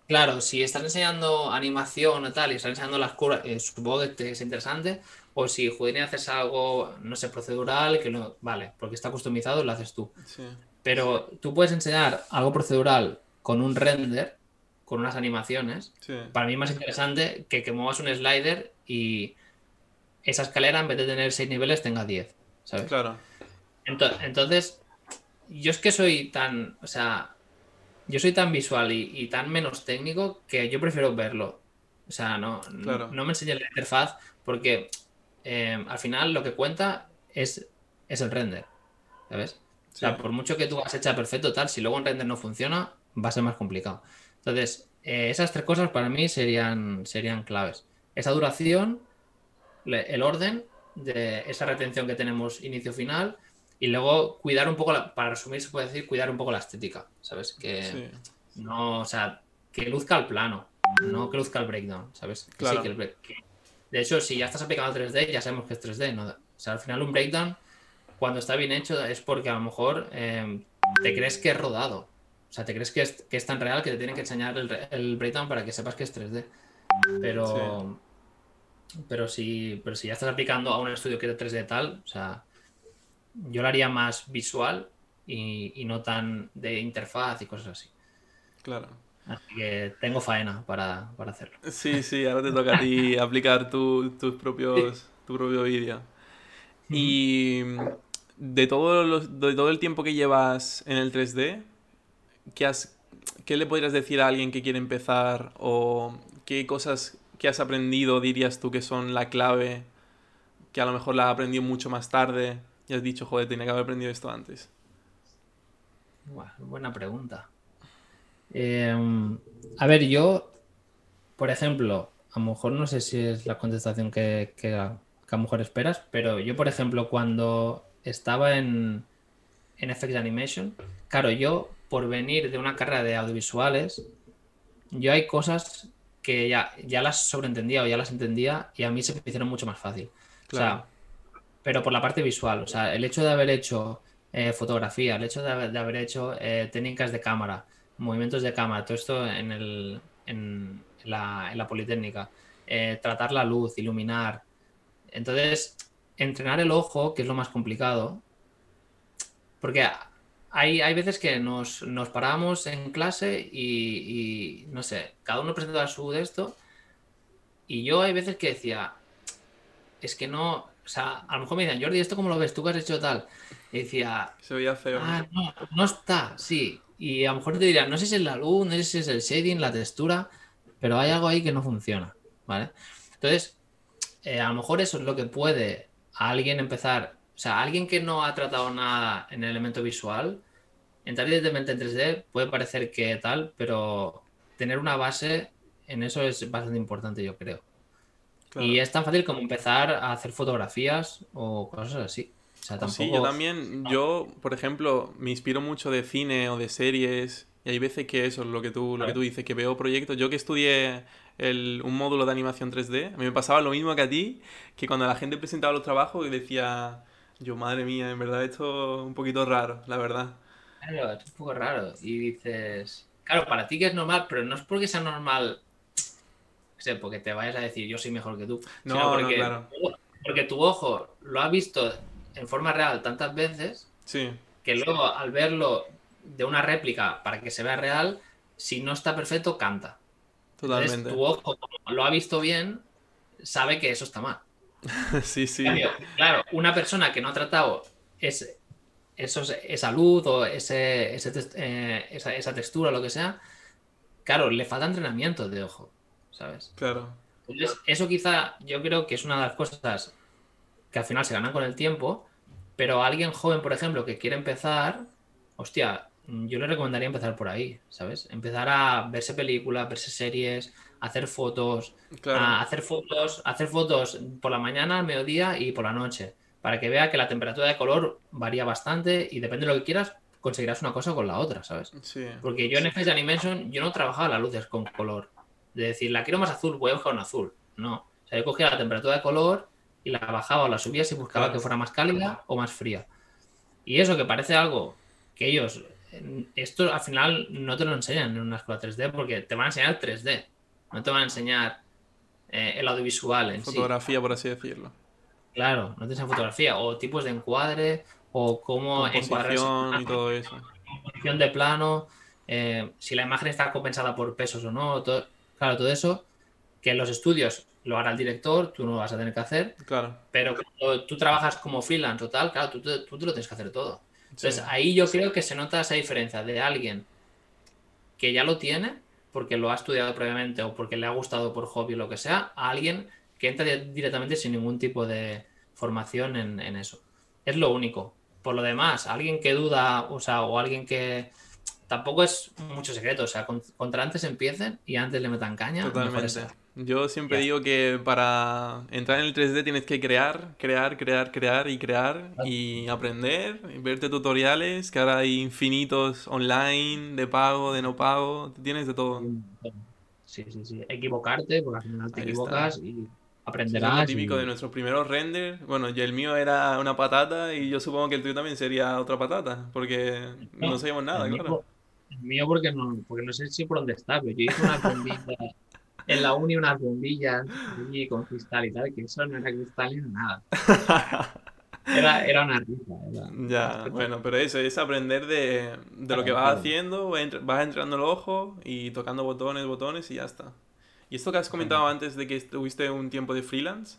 Claro, si estás enseñando animación o tal y estás enseñando las curvas, eh, supongo que es interesante. O si Houdini haces algo, no sé, procedural, que no, vale, porque está customizado, lo haces tú.
Sí,
Pero tú puedes enseñar algo procedural con un render, con unas animaciones.
sí.
Para mí es más interesante que que muevas un slider y esa escalera, en vez de tener 6 niveles, tenga 10, ¿sabes?
Claro.
Ento- Entonces, yo es que soy tan, o sea, yo soy tan visual y, y tan menos técnico que yo prefiero verlo. O sea, no,
Claro.
no me enseñes la interfaz porque eh, al final lo que cuenta es, es el render, ¿sabes? O sea, por mucho que tú has hecha perfecto tal, si luego en render no funciona, va a ser más complicado. Entonces, eh, esas tres cosas para mí serían, serían claves. Esa duración, le- el orden de esa retención que tenemos inicio-final y luego cuidar un poco, la- para resumir se puede decir, cuidar un poco la estética, ¿sabes? Que
Sí.
no, o sea, que luzca el plano, no que luzca el breakdown, ¿sabes? Que sí,
Claro.
que el break- que- de hecho, si ya estás aplicando 3D, ya sabemos que es 3D, ¿no? O sea, al final un breakdown, cuando está bien hecho, es porque a lo mejor eh, te crees que es rodado. O sea, te crees que es, que es tan real que te tienen que enseñar el, el breakdown para que sepas que es 3D. Pero, pero, si, pero si ya estás aplicando a un estudio que es 3D tal, o sea, yo lo haría más visual y, no tan de interfaz y cosas así.
Claro.
Así que tengo faena para, hacerlo.
Sí, sí, ahora te toca a ti [laughs] aplicar tus propios, tu propio vídeo. Y de todo, de todo el tiempo que llevas en el 3D, ¿qué, has, ¿qué le podrías decir a alguien que quiere empezar o qué cosas que has aprendido dirías tú que son la clave, que a lo mejor la has aprendido mucho más tarde y has dicho, joder, tenía que haber aprendido esto antes?
buena pregunta. Em, a ver, yo, por ejemplo, a lo mejor no sé si es la contestación que, que, a lo mejor esperas, pero yo, por ejemplo, cuando estaba en, en FX Animation, claro, yo, por venir de una carrera de audiovisuales, yo hay cosas que ya, ya las sobreentendía o ya las entendía y a mí se me hicieron mucho más fácil. O sea, pero por la parte visual, o sea, el hecho de haber hecho eh, fotografía, el hecho de haber, hecho eh, técnicas de cámara, movimientos de cámara, todo esto en, el, en, la, en la, Politécnica, eh, tratar la luz, iluminar. Entonces, entrenar el ojo, que es lo más complicado, porque hay, hay veces que nos, nos paramos en clase y, no sé, cada uno presenta su de esto. Y yo hay veces que decía, es que no, o sea, a lo mejor me dicen, Jordi, ¿esto cómo lo ves? ¿Tú que has hecho tal? Y decía,
se veía feo.
Ah, no, no está, sí. Y a lo mejor te diría, no sé si es la luz, no sé si es el shading, la textura, pero hay algo ahí que no funciona, ¿vale? Entonces, eh, a lo mejor eso es lo que puede a alguien empezar o sea, alguien que no ha tratado nada en el elemento visual, entrar directamente en 3D puede parecer que tal, pero tener una base en eso es bastante importante, yo creo. Y es tan fácil como empezar a hacer fotografías o cosas así. O sea, tampoco...
Sí, yo también, yo, por ejemplo, me inspiro mucho de cine o de series y hay veces que eso es lo que tú, lo que tú dices, que veo proyectos. Yo que estudié un módulo de animación 3D, a mí me pasaba lo mismo que a ti, que cuando la gente presentaba los trabajos y decía, yo, madre mía, en verdad esto es un poquito raro, la verdad.
Claro, es un poco raro. Y dices, claro, para ti que es normal, pero no es porque sea normal, no sé, porque te vayas a decir yo soy mejor que tú. No, porque, claro. Porque tu ojo lo ha visto en forma real tantas veces
sí.
que luego al verlo de una réplica para que se vea real, si no está perfecto, canta. Totalmente. tu ojo, como lo ha visto bien, sabe que eso está mal. [laughs]
sí, sí.
claro, una persona que no ha tratado ese, esa luz o ese, eh, esa, esa, textura lo que sea, claro, le falta entrenamiento de ojo, ¿sabes?
Claro.
Entonces, eso quizá yo creo que es una de las cosas que al final se ganan con el tiempo, pero a alguien joven, por ejemplo, que quiere empezar, hostia, yo le recomendaría empezar por ahí, ¿sabes? Empezar a verse películas, verse series, hacer fotos, hacer fotos, hacer fotos por la mañana, al mediodía y por la noche, para que vea que la temperatura de color varía bastante y depende de lo que quieras, conseguirás una cosa con la otra, ¿sabes? Porque yo en FX Animation yo no trabajaba las luces con color. De decir, la quiero más azul, voy a buscar un azul. No. O sea, yo cogía la temperatura de color y la bajaba o la subía si buscaba que fuera más cálida o más fría. Y eso que parece algo que ellos, esto al final no te lo enseñan en una escuela 3D porque te van a enseñar 3D. No te van a enseñar eh, el audiovisual en
Fotografía, por así decirlo.
Claro, no te enseñan fotografía o tipos de encuadre o cómo
encuadrar y todo eso.
Composición de plano, eh, si la imagen está compensada por pesos o no, claro, todo eso que en los estudios lo hará el director, tú no lo vas a tener que hacer.
Claro.
Pero cuando tú trabajas como freelance o tal, claro, tú, tú, te lo tienes que hacer todo. Entonces ahí yo creo que se nota esa diferencia de alguien que ya lo tiene porque lo ha estudiado previamente o porque le ha gustado por hobby o lo que sea, a alguien que entra directamente sin ningún tipo de formación en, eso. Es lo único. Por lo demás, alguien que duda, o sea, o alguien que tampoco es mucho secreto, o sea, contra antes empiecen y antes le metan caña.
Totalmente. Yo siempre digo que para entrar en el 3D tienes que crear, crear, crear, crear y crear y aprender, verte tutoriales, que ahora hay infinitos online, de pago, de no pago, tienes de todo.
Sí, sí, sí. Equivocarte, porque al final te equivocas y aprenderás.
es típico de nuestros primeros renders. Bueno, y el mío era una patata y yo supongo que el tuyo también sería otra patata, porque no, sabíamos nada, claro.
El mío porque no, porque no sé si por dónde está, pero yo hice una bombilla en la uni unas bombillas y con cristal y tal, que eso no era cristal ni nada. Era, era una risa.
Ya, bueno, pero eso es aprender de, de lo que vas haciendo, vas entrenando el ojo y tocando botones, botones y ya está. Y esto que has comentado antes de que tuviste un tiempo de freelance,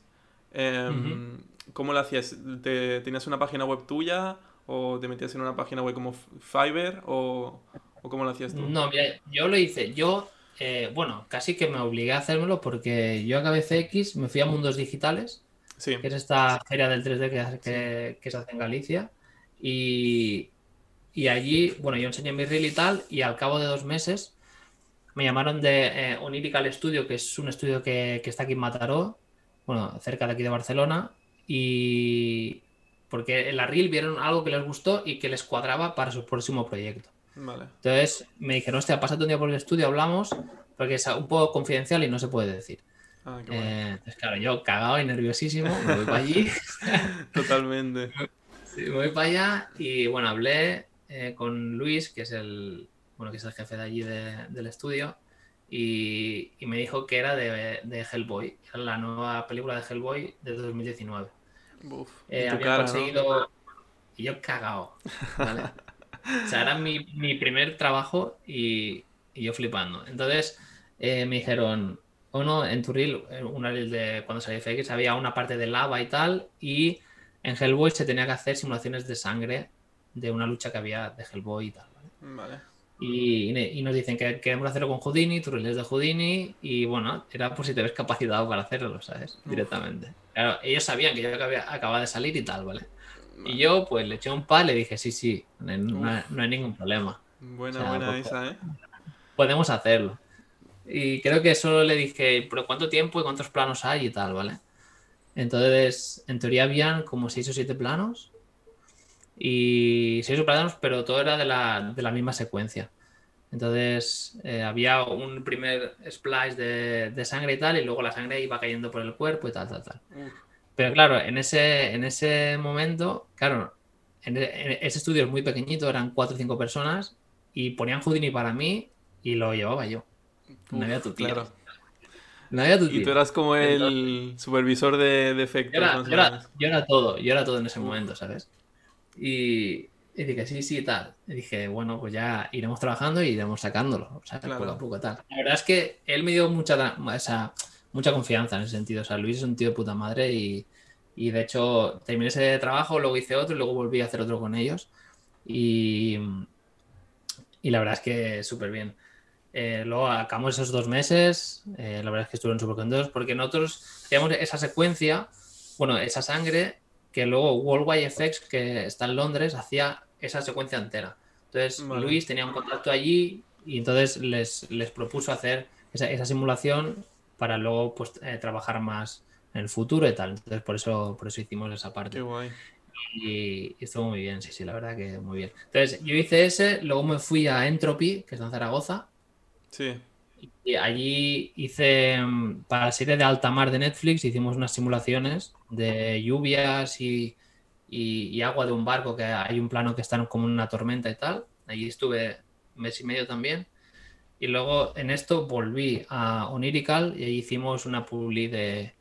em, ¿cómo lo hacías? ¿Te, ¿Tenías una página web tuya o te metías en una página web como Fiverr o, o cómo lo hacías tú?
No, mira, yo lo hice. Yo, eh, bueno, casi que me obligué a hacérmelo porque yo acabé CX, me fui a Mundos Digitales que es esta feria del 3D que, que, se hace en Galicia. Y, y, allí, bueno, yo enseñé mi reel y tal, y al cabo de dos meses me llamaron de eh, Onirical Studio, que es un estudio que, que, está aquí en Mataró, bueno, cerca de aquí de Barcelona, y porque en la reel vieron algo que les gustó y que les cuadraba para su próximo proyecto. Entonces me dijeron, hostia, pásate un día por el estudio, hablamos, porque es un poco confidencial y no se puede decir. Ah, eh, claro, yo cagado y nerviosísimo, me voy para allí. [laughs]
Totalmente.
me voy para allá y bueno, hablé eh, con Luis, que es el, bueno, que es el jefe de allí del estudio, y, me dijo que era de, de, Hellboy, era la nueva película de Hellboy de 2019. Uf, eh, había conseguido... Y yo cagado, [laughs] o sea, era mi, mi primer trabajo y, y, yo flipando. Entonces me dijeron, no, en tu reel, una reel de cuando salió FX, había una parte de lava y tal, y en Hellboy se tenía que hacer simulaciones de sangre de una lucha que había de Hellboy y tal. ¿vale? Y, nos dicen que queremos hacerlo con Houdini, tu reel es de Houdini, y bueno, era por si te ves capacitado para hacerlo, ¿sabes? Directamente. Claro, ellos sabían que yo acababa de salir y tal, ¿vale? Y yo, pues le eché un pal y le dije, sí, sí, no, hay ningún problema.
Buena, buena pues, esa, ¿eh?
Podemos hacerlo. Y creo que solo le dije, pero ¿cuánto tiempo y cuántos planos hay y tal, ¿vale? Entonces, en teoría habían como seis o siete planos. Y seis planos, pero todo era de la, de la misma secuencia. Entonces, eh, había un primer splice de, de, sangre y tal, y luego la sangre iba cayendo por el cuerpo y tal, tal, tal. Pero claro, en ese, en ese momento, claro, en, ese estudio es muy pequeñito, eran cuatro o cinco personas, y ponían Houdini para mí y lo llevaba yo no había tu tío. Claro.
No había tu tío. Y tú eras como el supervisor de, de efectos.
Yo era, yo era, todo, yo era todo en ese momento, ¿sabes? Y, y dije, sí, sí, tal. Y dije, bueno, pues ya iremos trabajando y iremos sacándolo, o sea, poco a poco, tal. La verdad es que él me dio mucha, esa, mucha confianza en ese sentido. O sea, Luis es un tío de puta madre y, y de hecho terminé ese trabajo, luego hice otro y luego volví a hacer otro con ellos. Y, y la verdad es que súper bien. Eh, luego acabamos esos dos meses, eh, la verdad es que estuvieron súper contentos porque nosotros teníamos esa secuencia, bueno, esa sangre, que luego Worldwide FX, que está en Londres, hacía esa secuencia entera. Entonces Luis tenía un contacto allí y entonces les, les propuso hacer esa, esa, simulación para luego pues, eh, trabajar más en el futuro y tal. Entonces por eso, por eso hicimos esa parte.
Qué guay.
Y, y, estuvo muy bien, sí, sí, la verdad que muy bien. Entonces yo hice ese, luego me fui a Entropy, que está en Zaragoza,
Sí.
Y allí hice, mm, para la serie de alta mar de Netflix, hicimos unas simulaciones de lluvias y, agua de un barco, que hay un plano que está como una tormenta y tal. Allí estuve un mes y medio también. Y luego en esto volví a Onirical y ahí hicimos una publi de,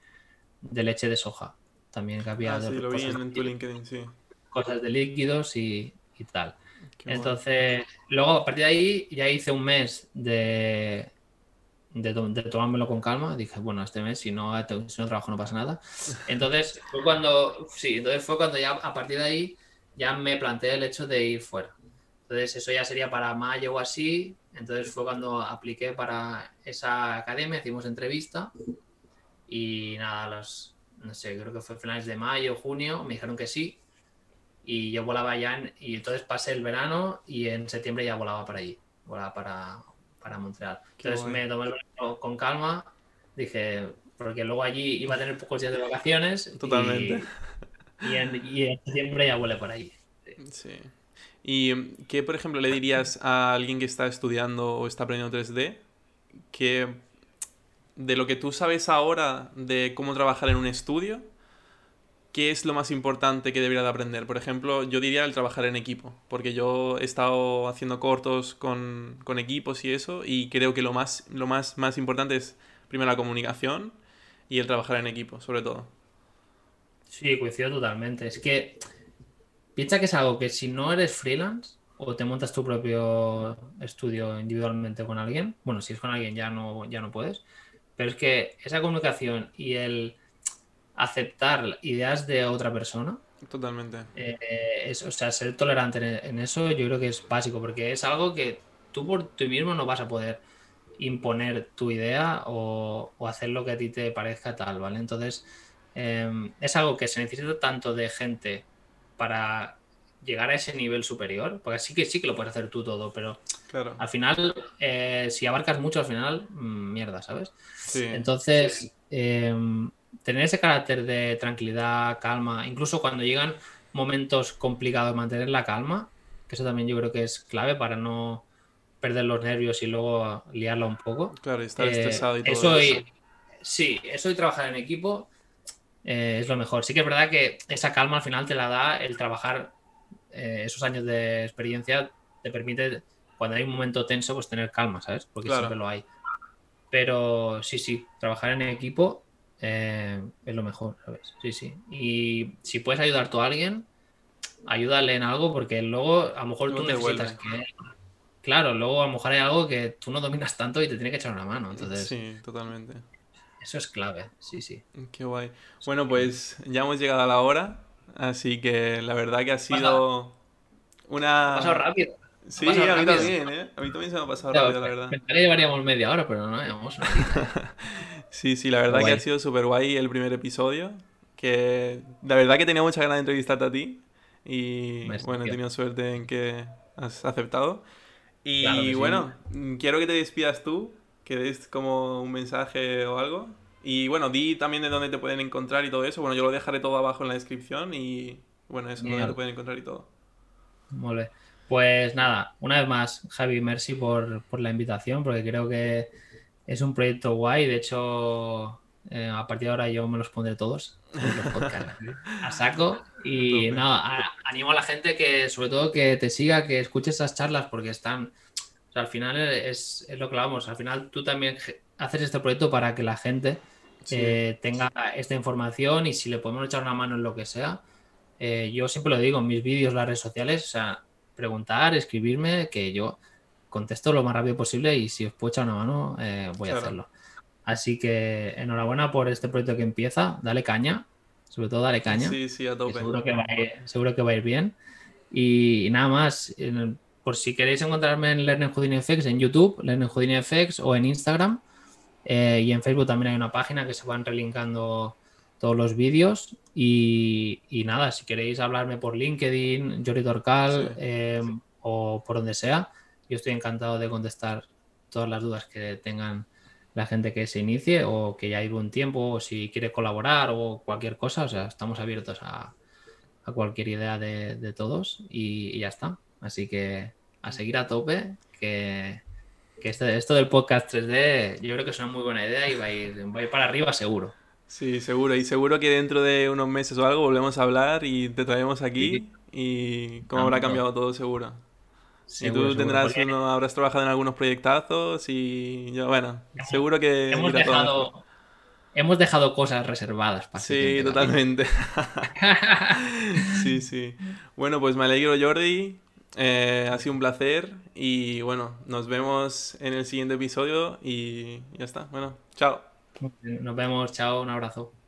leche de soja. También que había
ah, sí, lo vi en, tu LinkedIn, sí.
Cosas de líquidos y tal. Entonces, luego a partir de ahí ya hice un mes de, de, tomármelo con calma. Dije, bueno, este mes si no, si no trabajo no pasa nada. [laughs] Entonces fue cuando, sí, entonces fue cuando ya a partir de ahí ya me planteé el hecho de ir fuera. Entonces eso ya sería para mayo o así. Entonces fue cuando apliqué para esa academia, hicimos entrevista y nada, los, no sé, creo que fue finales de mayo, junio, me dijeron que sí y yo volaba ya en, y entonces pasé el verano y en septiembre ya volaba para allí, volaba para, para Montreal. Entonces me tomé el verano con calma, dije, porque luego allí iba a tener pocos días de vacaciones.
Totalmente.
Y, en, y en, septiembre ya volé por allí.
Sí. ¿Y qué, por ejemplo, le dirías a alguien que está estudiando o está aprendiendo 3D que de lo que tú sabes ahora de cómo trabajar en un estudio, ¿qué es lo más importante que debería de aprender? Por ejemplo, yo diría el trabajar en equipo, porque yo he estado haciendo cortos con, equipos y eso, y creo que lo más, lo más, más importante es primero la comunicación y el trabajar en equipo, sobre todo.
Sí, coincido totalmente. Es que piensa que es algo que si no eres freelance o te montas tu propio estudio individualmente con alguien, bueno, si es con alguien ya no, ya no puedes, pero es que esa comunicación y el aceptar ideas de otra persona.
Totalmente.
Eh, o sea, ser tolerante en eso yo creo que es básico, porque es algo que tú por ti mismo no vas a poder imponer tu idea o, hacer lo que a ti te parezca tal, ¿vale? Entonces, em, es algo que se necesita tanto de gente para llegar a ese nivel superior, porque sí que sí que lo puedes hacer tú todo, pero
claro.
al final, eh, si abarcas mucho, al final, mm, mierda, ¿sabes? Entonces, em, tener ese carácter de tranquilidad, calma, incluso cuando llegan momentos complicados, mantener la calma, que eso también yo creo que es clave para no perder los nervios y luego liarla un poco.
Claro, estar estresado y eh, todo eso.
sí, eso y trabajar en equipo eh, es lo mejor. Sí que es verdad que esa calma al final te la da el trabajar eh, esos años de experiencia, te permite, cuando hay un momento tenso, pues tener calma, ¿sabes? Porque siempre lo hay. Pero sí, sí, trabajar en equipo es lo mejor, ¿sabes? Sí, sí. Y si puedes ayudar tú a alguien, ayúdale en algo porque luego a lo mejor tú necesitas que claro, luego a lo mejor hay algo que tú no dominas tanto y te tiene que echar una mano. Entonces,
sí, totalmente.
Eso es clave, sí, sí.
Qué guay. Bueno, pues ya hemos llegado a la hora, así que la verdad que ha sido una...
Ha pasado rápido.
Sí, a mí también, ¿eh? A mí también se me ha pasado rápido, la verdad.
Pensaría que llevaríamos media hora, pero no, llevamos [laughs]
Sí, sí, la verdad que ha sido súper guay el primer episodio. Que la verdad que tenía mucha ganas de entrevistarte a ti. Y bueno, he tenido suerte en que has aceptado. Y bueno, mm, quiero que te despidas tú, que des como un mensaje o algo. Y bueno, di también de dónde te pueden encontrar y todo eso. Bueno, yo lo dejaré todo abajo en la descripción y bueno, eso, dónde te pueden encontrar y todo.
Vale. Pues nada, una vez más, Javi, merci por, por la invitación, porque creo que es un proyecto guay. De hecho, eh, a partir de ahora yo me los pondré todos, a saco. [laughs] Y nada, animo a la gente que, sobre todo, que te siga, que escuche esas charlas, porque están. Sea, al final es, lo que vamos. Al final tú también haces este proyecto para que la gente eh, tenga esta información y si le podemos echar una mano en lo que sea. Eh, yo siempre lo digo en mis vídeos, las redes sociales, o sea, preguntar, escribirme, que yo contesto lo más rápido posible y si os puedo echar una mano, voy a hacerlo. Así que enhorabuena por este proyecto que empieza. Dale caña. Sobre todo dale caña.
Sí, sí, a tope.
Seguro que, va a ir, seguro que va a ir bien. Y, nada más, por si queréis encontrarme en Learning Houdini FX en YouTube, Learning Houdini FX o en Instagram. Eh, y en Facebook también hay una página que se van relinkando todos los vídeos. Y, nada, si queréis hablarme por LinkedIn, Jordi Torcal eh, o por donde sea, yo estoy encantado de contestar todas las dudas que tengan la gente que se inicie o que ya lleve un tiempo o si quiere colaborar o cualquier cosa. O sea, estamos abiertos a, cualquier idea de, todos y, ya está. Así que a seguir a tope, que, este, esto del podcast 3D yo creo que es una muy buena idea y va a ir, va a ir para arriba seguro.
Sí, seguro. Y seguro que dentro de unos meses o algo volvemos a hablar y te traemos aquí y cómo habrá cambiado todo seguro y tú tendrás uno, habrás trabajado en algunos proyectazos y yo, bueno, seguro que...
Hemos dejado, hemos dejado cosas reservadas
para Sí, totalmente. [laughs] [laughs] sí, sí. Bueno, pues me alegro Jordi, eh, ha sido un placer y bueno, nos vemos en el siguiente episodio y ya está. Bueno, chao.
Nos vemos, chao, un abrazo.